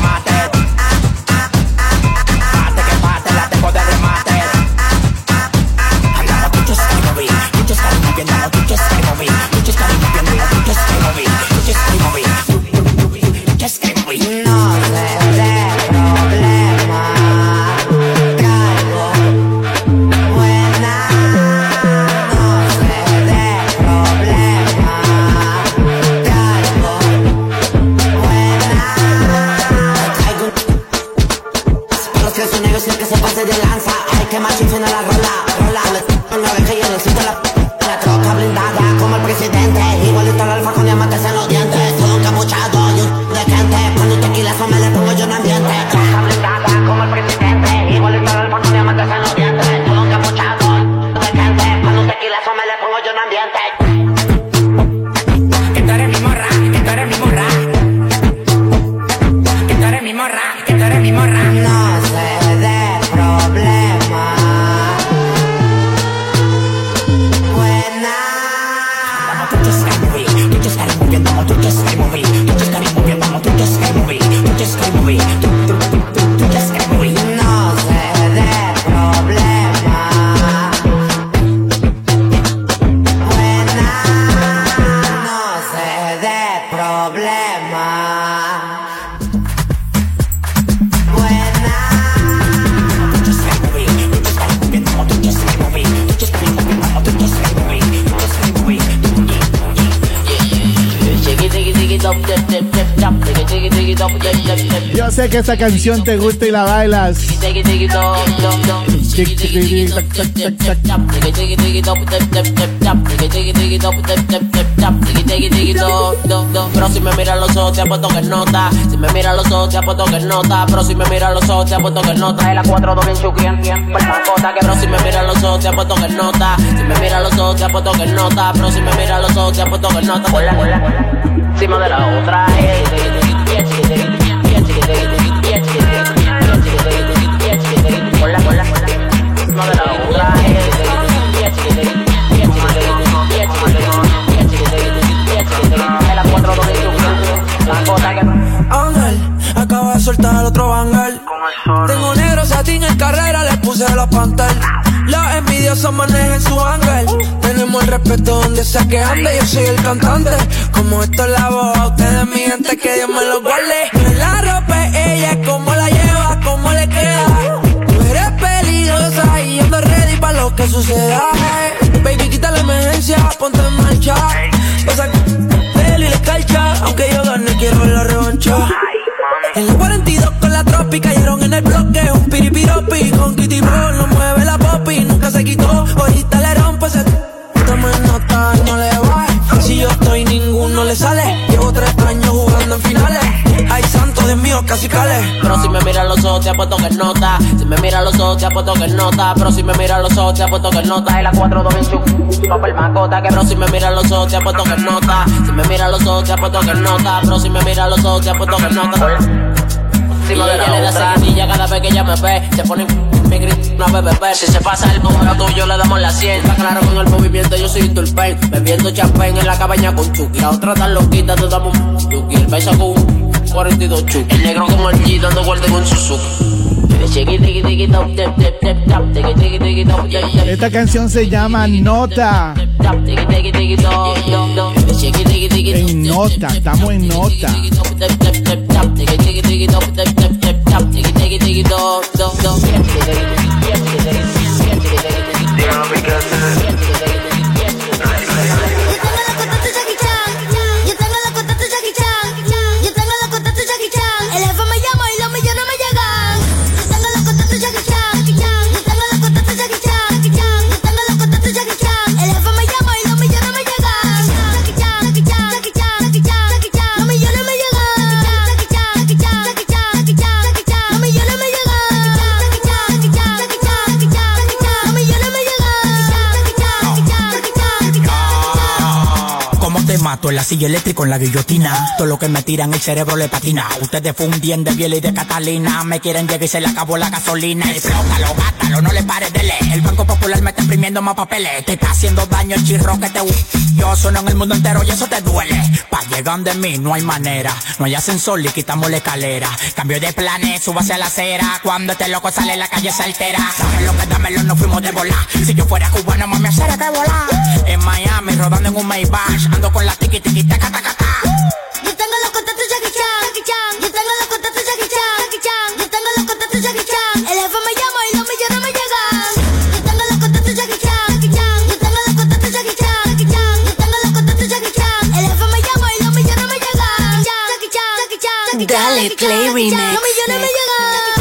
Top. Chiqui, chiqui, chiqui, top, top, top. Pero si me mira los ojos, te apuesto que nota. Si me mira los ojos, te apuesto que nota. Pero si me mira los ojos, te apuesto que nota. Y la 4 2 bien chuquien. Que pero si me mira los ojos, te apuesto que nota. Si me mira los ojos, te apuesto que nota. Pero si me mira los ojos, te apuesto que nota. Hola, hola. Encima de la otra. eh. Ángel, acaba de soltar otro bangal. Tengo negro satín en carrera, le puse la pantalla. Los envidiosos manejan su ángel. Tenemos el respeto donde sea que ande, yo soy el cantante. Como esto es la voz, a ustedes mi gente, que Dios me lo guarde. Es la ropa, ella, cómo la lleva, cómo le queda. Y ready para lo que suceda. eh. Baby, quita la emergencia, ponte en marcha. Pasa pelo y la escarcha, aunque yo gane, quiero la revancha. En la 42 con la tropi cayeron en el bloque. Un piripiropi con Kitty Ball no mueve la popi, nunca se quitó. Ahorita Pero si me mira los ojos, te apuesto que nota. Si me mira los ojos, te apuesto que nota. Pero si me mira los ojos, te apuesto que nota. Y la 4 2 bien chup, papel macota. Que pero si me mira los ojos, te apuesto que nota. Si me mira los ojos, te apuesto que nota. Pero si me mira los ojos, te apuesto que nota. Y ella le da seguidilla cada vez que ella me ve. Se pone mi grito, una BBB. Si se pasa el número tuyo, le damos la 100. Está claro con el movimiento, yo soy Turpain. Bebiendo champagne en la cabaña con Chucky. La otra tan loquita, te damos un Chucky. El paisa con un 42 Chucky. El negro con el G dando vueltas con Suzuki. Esta canción se llama Nota. En nota, estamos en nota. En la silla eléctrica en la guillotina. Todo lo que me tiran el cerebro le patina. Ustedes fundien de Biel y de Catalina. Me quieren llegar y se le acabó la gasolina. Gátalo, no le pares de leer. El Banco Popular me está imprimiendo más papeles. Te está haciendo daño el chirro que te Yo sueno en el mundo entero y eso te duele. Pa' llegar de mí no hay manera. No hay ascensor y quitamos la escalera. Cambio de planes, súbase a la acera. Cuando este loco sale la calle se altera. Dame lo que dámelo, no fuimos de volar. Si yo fuera cubano, mami, hacer que volar. En Miami, rodando en un Maybach. Ando con la tiki tiki taca taca. Dale play remix. No me llores, me llores.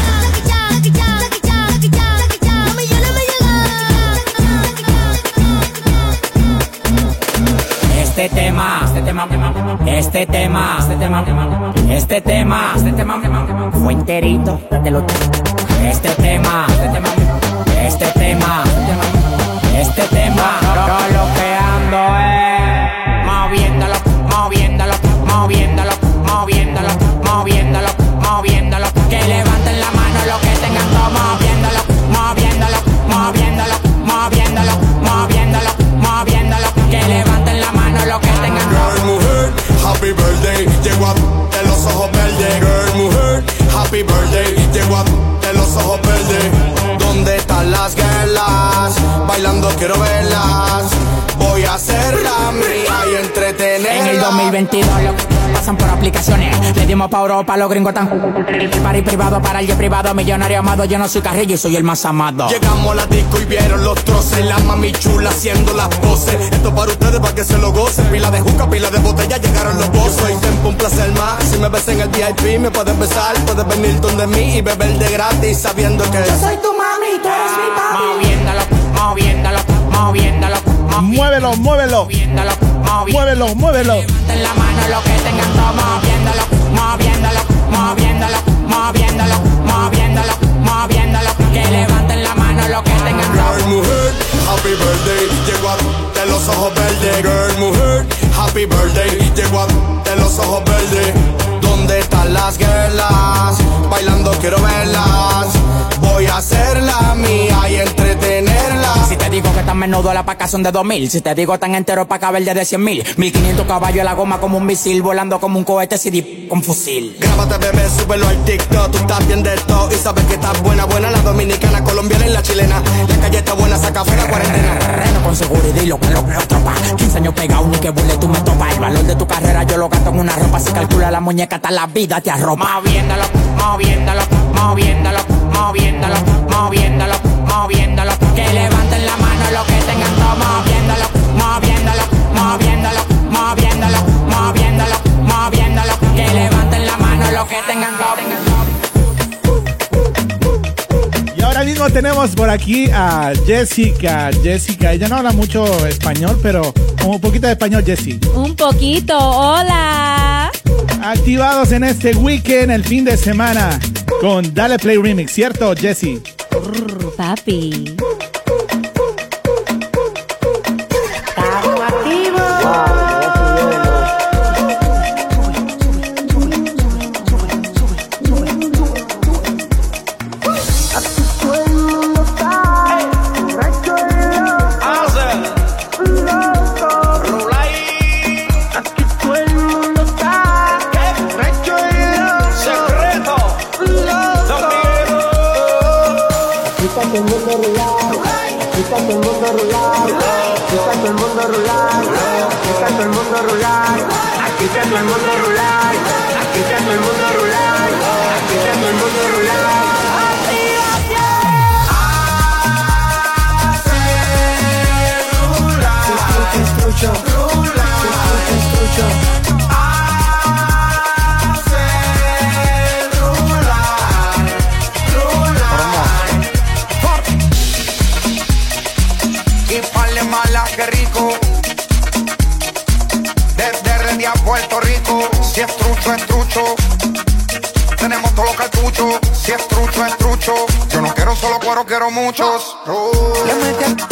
este tema, este tema, este tema, este tema, este tema, este tema, fue enterito de lo este tema, este tema, este tema, este tema, este tema, happy birthday. Llegó a de los ojos verdes. ¿Dónde están las guerras? Bailando quiero verlas. Voy a hacerla mía y entretenerla. En el 2022 lo pasan por aplicaciones. Le dimos pa' Europa, los gringos tan. Party privado para el privado, millonario amado. Yo no soy carrillo y soy el más amado. Llegamos a la disco y vieron los troces. La mami chula haciendo las poses. Esto para ustedes, para que se lo gocen. Pila de juca, pila de botella, llegaron los bozos. Soy tiempo, un placer más. Si me ves en el VIP, me puedes besar. Puedes venir donde mí y beber de gratis, sabiendo que. Yo soy tu mami, tú eres mi papi. Moviéndolo, moviéndolo, moviéndolo. Muévelo, muévelo. Muévelo, muévelo. En la mano lo que tengan moviéndolo, moviéndolo, moviéndolo, moviéndolo, moviéndolo, moviéndolo. Que levanten la mano lo que tengan. Girl, mujer, happy birthday. Llegó a de los ojos verdes. Girl, mujer, happy birthday. Llegó a de los ojos verdes. ¿Dónde están las guerras? Bailando quiero verlas. Voy a hacerla mía y entretenerla. Si te digo que tan menudo la paca son de 2000 Si te digo tan entero pa' caber de 100 mil 1500 caballos en la goma como un misil Volando como un cohete CD con fusil Grábate, bebé, súbelo al TikTok. Tú estás bien de todo y sabes que estás buena, buena. La dominicana, colombiana y la chilena. La calle está buena, saca fuera cuarentena. Reno con seguridad y lo que lo creo tropa 15 años pegado, ni que burle tú me topas El valor de tu carrera yo lo gasto en una ropa Si calcula la muñeca, hasta la vida te arropa Moviéndolo, moviéndolo, moviéndolo, moviéndolo, moviéndolo, moviéndolo Que levanten tenemos por aquí a Jessica. Jessica, ella no habla mucho español, pero como un poquito de español, Jessie. Un poquito, hola. Activados en este weekend, el fin de semana, con Dale Play Remix, ¿cierto, Jessie? Papi. Quiero muchos. Le metí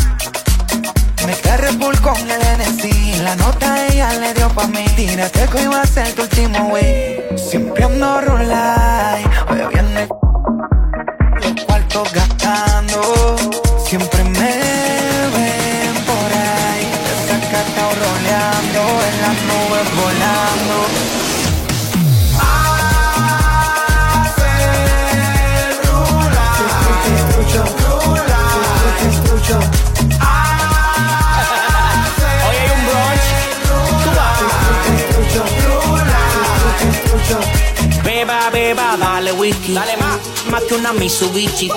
Me Red Bull con el NC La nota ella le dio pa' mí. Tírate que iba a ser tu último wey Siempre ando rulay Hoy viene los cuartos gastando. Siempre me whisky. Dale más. Más que una Mitsubishi.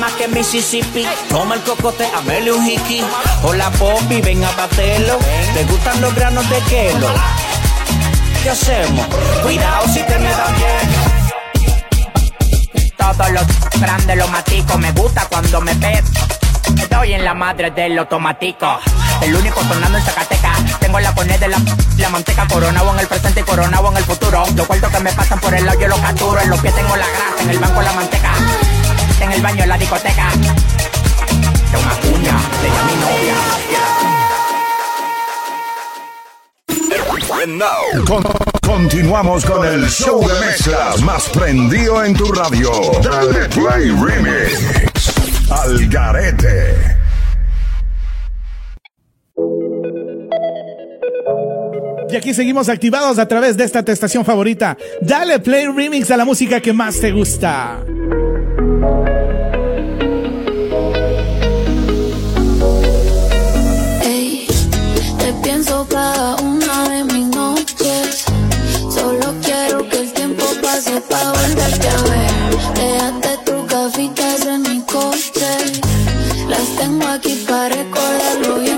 Más que Mississippi. Toma el cocote, amele un hiki. Hola, Bobby, ven a batelo. ¿Te gustan los granos de kelo? ¿Qué hacemos? Cuidado si te me dan lleno. Todos los grandes los matico. Me gusta cuando me ves. Estoy en la madre del automático. El único sonando en Zacatecas. Tengo la cone de la, la manteca coronado en el presente y coronado en el futuro. Los cuartos que me pasan por el lado yo los capturo. En los pies tengo la grasa, en el banco la manteca. En el baño la discoteca. De una cuña, de mi novia. Con- continuamos con el show de mezclas más prendido en tu radio. Dale Play Remix. Al garete. Y aquí seguimos activados a través de esta tu estación favorita. Dale play remix a la música que más te gusta. Ey, te pienso cada una de mis noches. Solo quiero que el tiempo pase para volverte a ver. Déjate tus gafitas en mi coche. Tengo aquí para recordar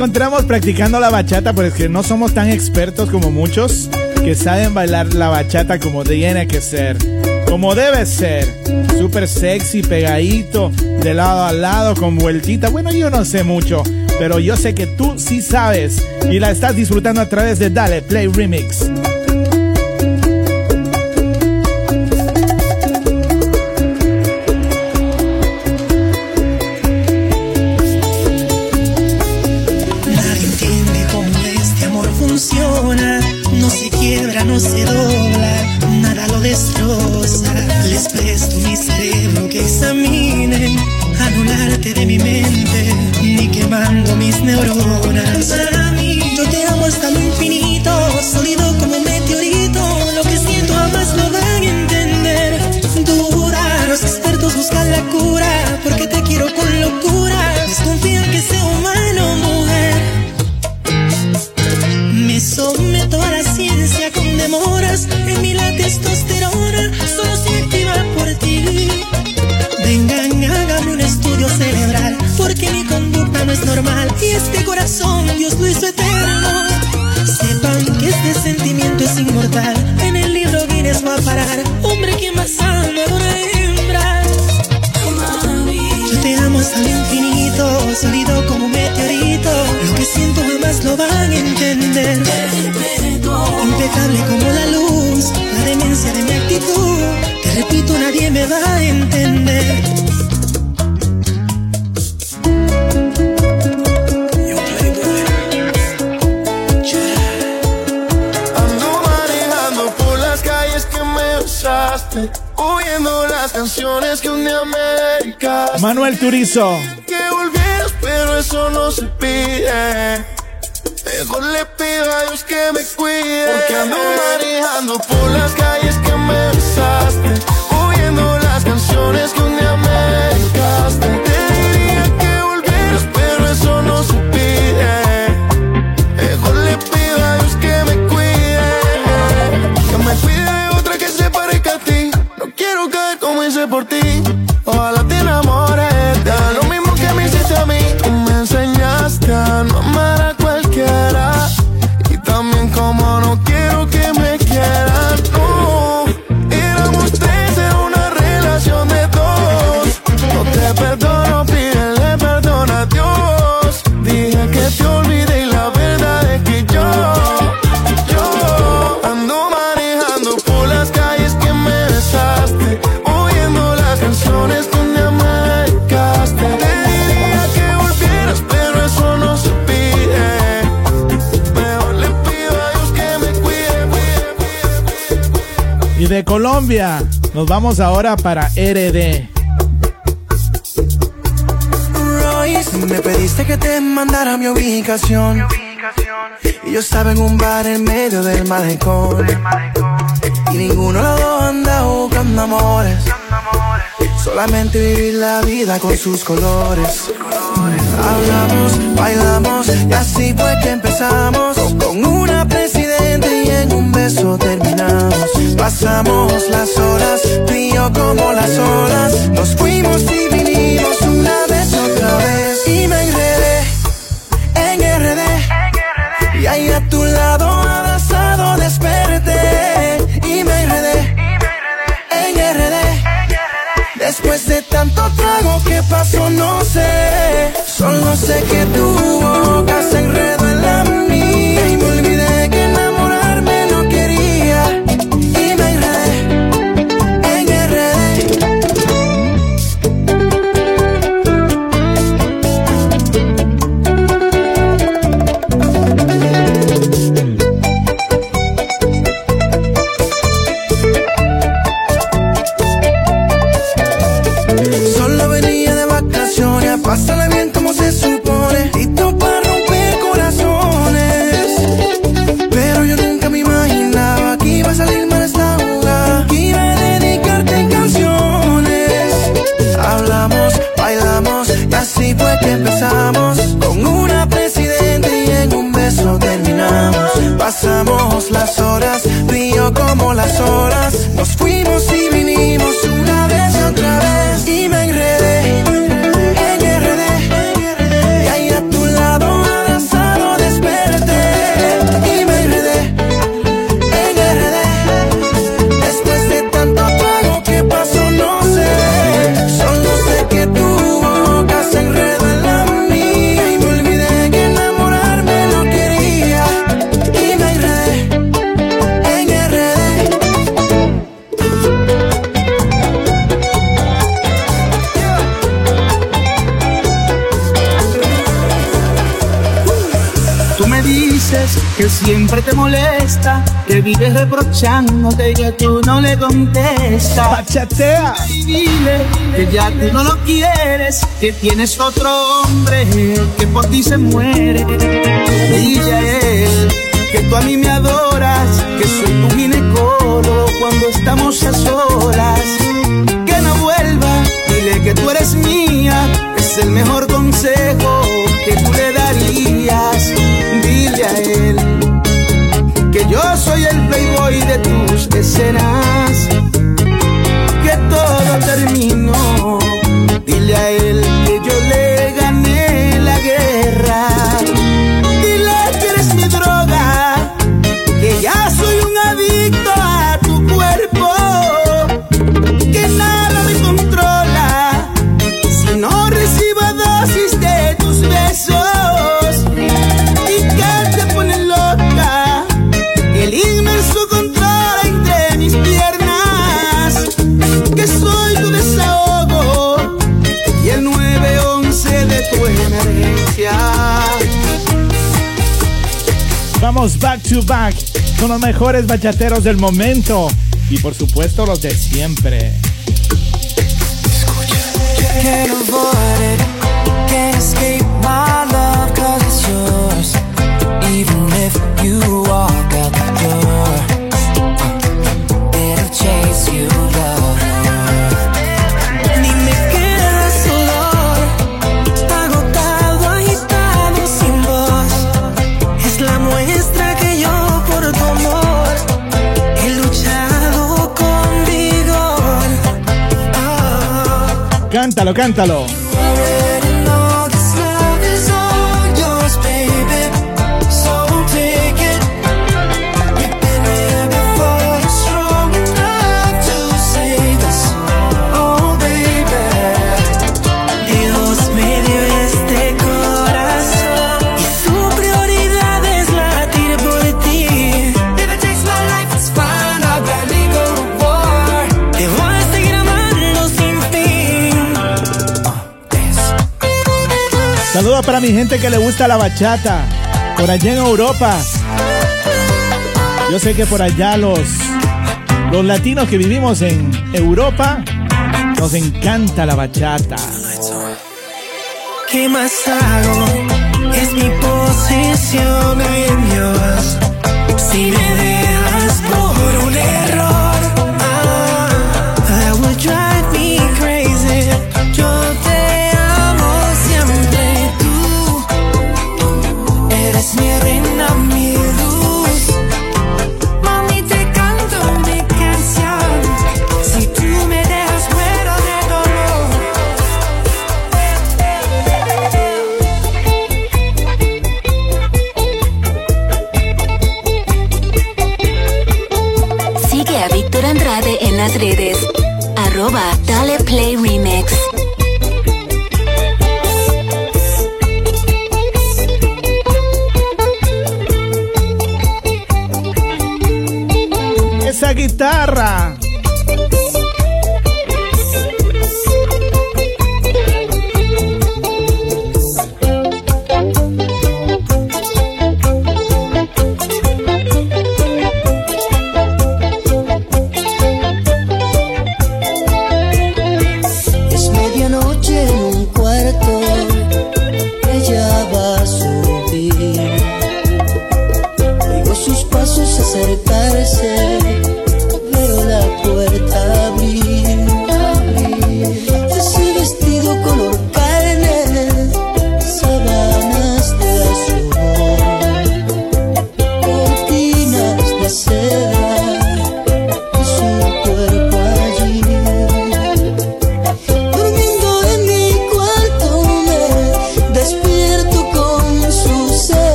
encontramos practicando la bachata, pero es que no somos tan expertos como muchos que saben bailar la bachata como tiene que ser. Como debe ser. Súper sexy, pegadito, de lado a lado, con vueltita. Bueno, yo no sé mucho, pero yo sé que tú sí sabes y la estás disfrutando a través de Dale Play Remix. Yes. Que volvieras, pero eso no se pide. Mejor le pido a Dios que me cuide. Porque ando manejando por las calles Nos vamos ahora para RD. Royce, me pediste que te mandara mi ubicación. Y yo estaba en un bar en medio del malecón. Y ninguno de los dos anda buscando amores. Solamente vivir la vida con sus colores. Hablamos, bailamos y así fue que empezamos. Con una y en un beso terminamos. Pasamos las horas, tú y yo como las olas. Nos fuimos y vinimos una vez otra vez. Y me enredé en RD. Y ahí a tu lado abrazado desperté. Y me enredé en RD. Después de tanto trago que pasó, no sé. Solo sé que tu boca se que vives reprochándote que tú no le contestas. Bachatea. Y dile que ya tú no lo quieres, que tienes otro hombre que por ti se muere. Dile a él que tú a mí me adoras, que soy tu ginecólogo cuando estamos a solas. Que no vuelva, dile que tú eres mía, es el mejor tus Back to back con los mejores bachateros del momento y por supuesto los de siempre. Cántalo, cántalo. mi gente que le gusta la bachata, por allá en Europa. Yo sé que por allá los, los latinos que vivimos en Europa nos encanta la bachata. ¿Qué más hago? Es mi posición en Dios. Si me dejas por un error. guitarra.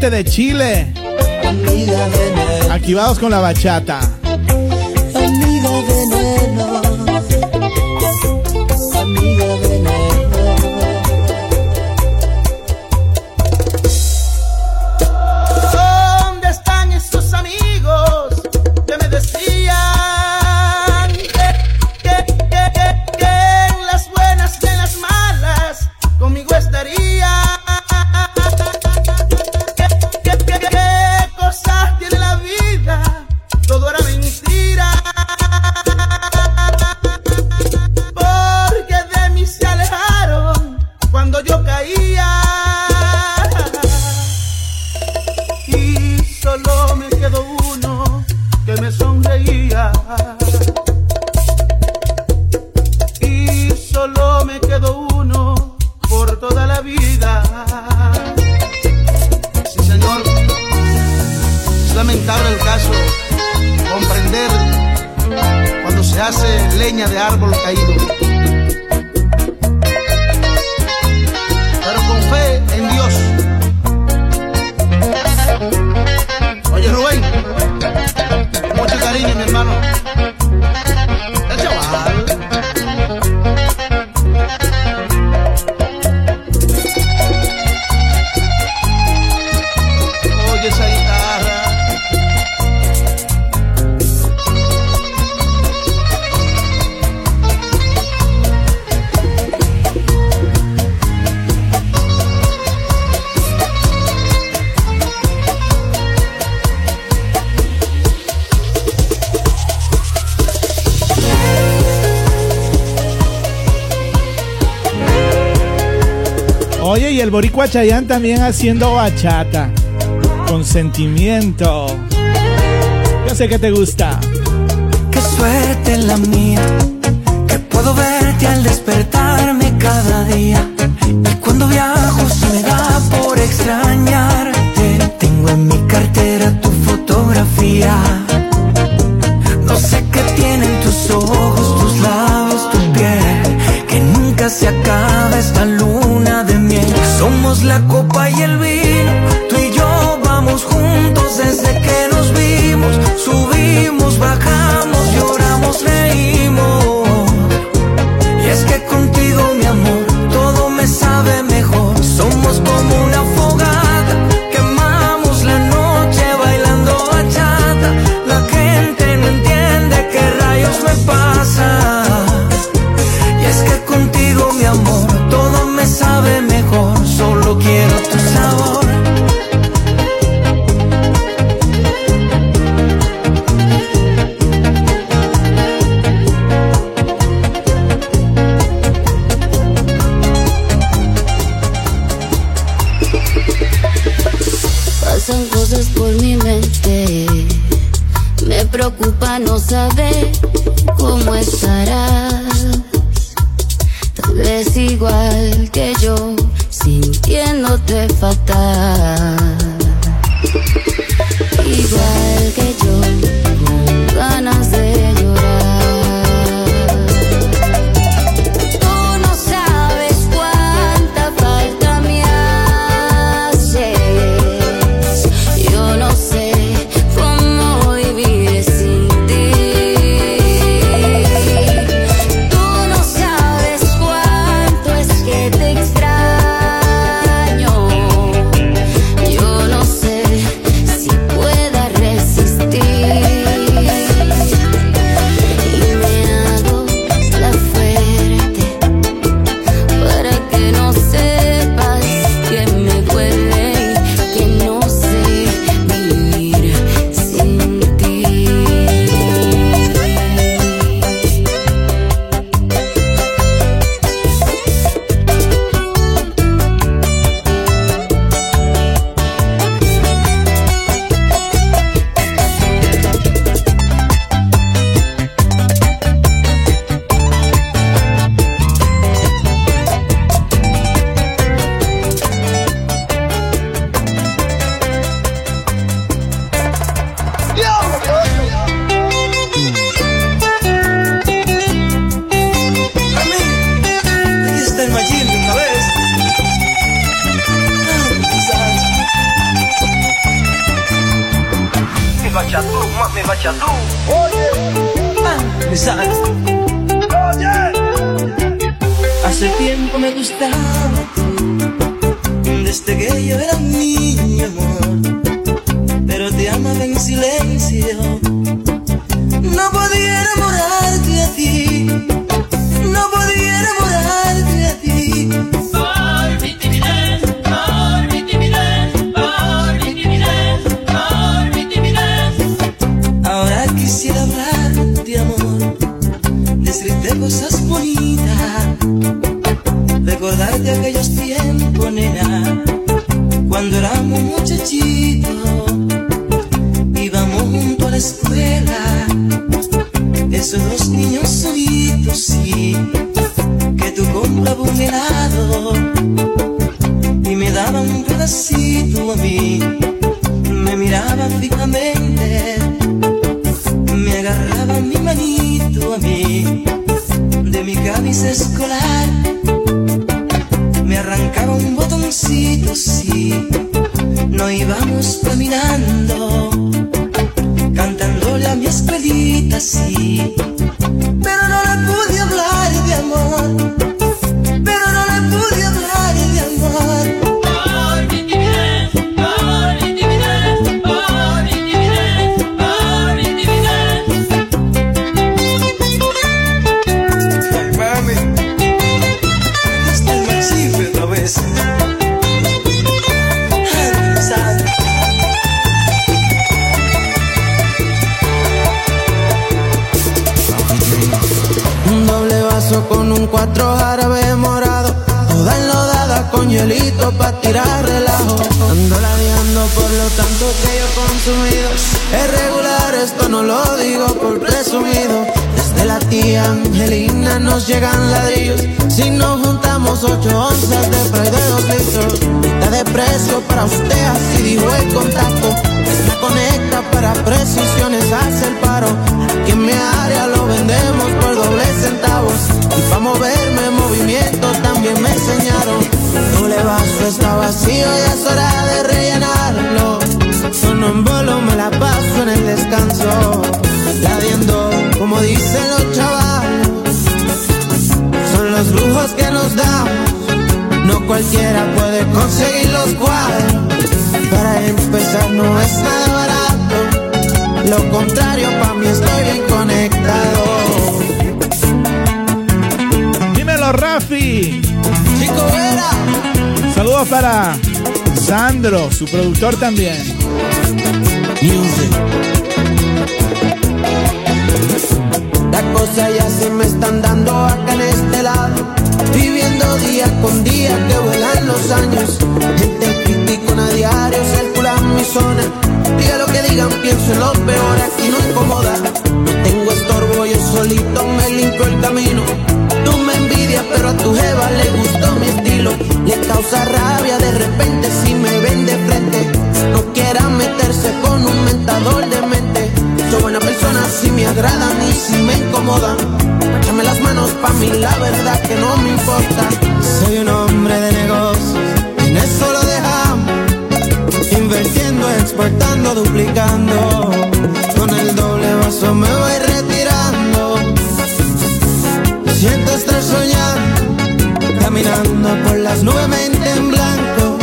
de Chile. Activados con la bachata. boricua Chayanne también haciendo bachata. Con sentimiento. Yo sé que te gusta. Qué suerte la mía. Que puedo verte al despertarme cada día. Y cuando viajo se me da por extrañarte. Tengo en mi cartera nos llegan ladrillos. Si nos juntamos ocho onzas de spray de dos litros. Mitad de precio para usted, así dijo el contacto. Me conecta para precisiones, hace el paro. Aquí en mi área lo vendemos por doble centavos. Y pa' moverme en movimiento también me enseñaron. Doble vaso está vacío y es hora de rellenarlo. Sono en bolo, me la paso en el descanso. Ladiendo, como dicen los chavales. Los lujos que nos damos. No cualquiera puede conseguir los cuadros. Para empezar no es nada barato. Lo contrario, pa' mí estoy bien conectado. Dímelo, Rafi. Chico Vera. Saludos para Sandro, su productor también. La cosa ya se me están dando acá en este lado. Viviendo día con día que vuelan los años. Gente criticón a diario, circulan mi zona. Diga lo que digan, pienso en lo peor, aquí no incomoda. No tengo estorbo, yo solito me limpio el camino. Tú me envidias, pero a tu jeva le gustó mi estilo. Le causa rabia de repente si me ven de frente. No quiera meterse con un mentador de mente. Soy buena persona si me agradan y si me incomodan. Échame las manos pa' mí, la verdad que no me importa. Soy un hombre de negocios, en eso lo dejamos. Invirtiendo, exportando, duplicando. Con el doble vaso me voy retirando. Siento estar soñando, caminando por las nubes, mente en blanco.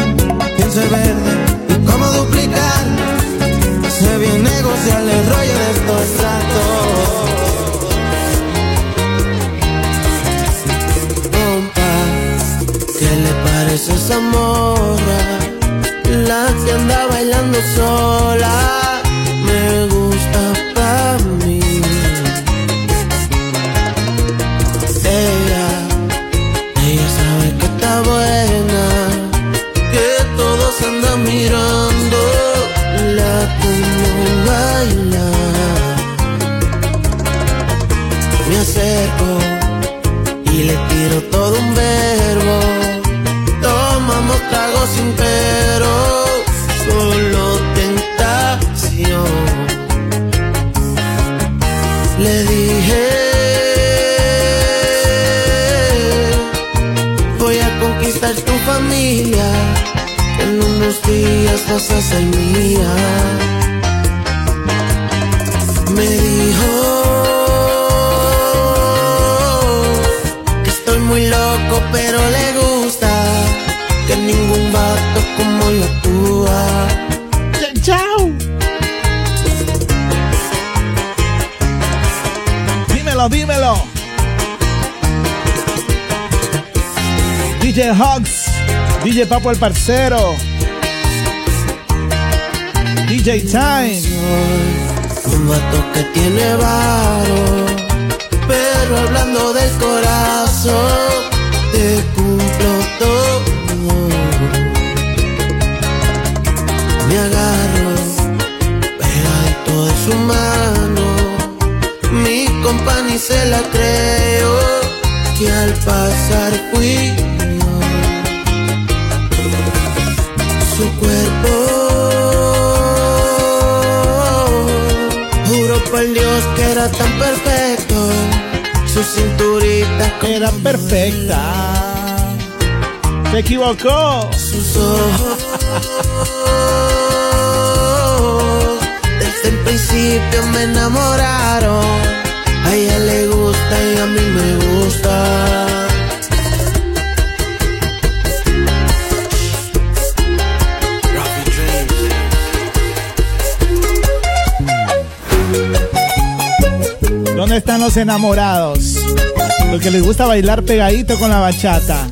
Pienso en verde y cómo duplicar. Sé bien negociar el rollo de estos tratos. Compa, ¿qué le parece esa morra? La que anda bailando sola. Conquistar tu familia, en unos días vas a ser mía. Me dijo que estoy muy loco, pero le gusta que ningún vato como yo actúa. Chao. Dímelo, dímelo. DJ Hugs, DJ Papo el Parcero, DJ Time. Un vato que tiene varo, pero hablando del corazón, te cumplo todo. Me agarro pegadito de su mano, mi compa ni se la creo, que al pasar fui era tan perfecto. Su cinturita era perfecta. Se equivocó. Sus ojos. Desde el principio me enamoraron. A ella le gusta y a mí me gusta. ¿Dónde están los enamorados? Los que les gusta bailar pegadito con la bachata.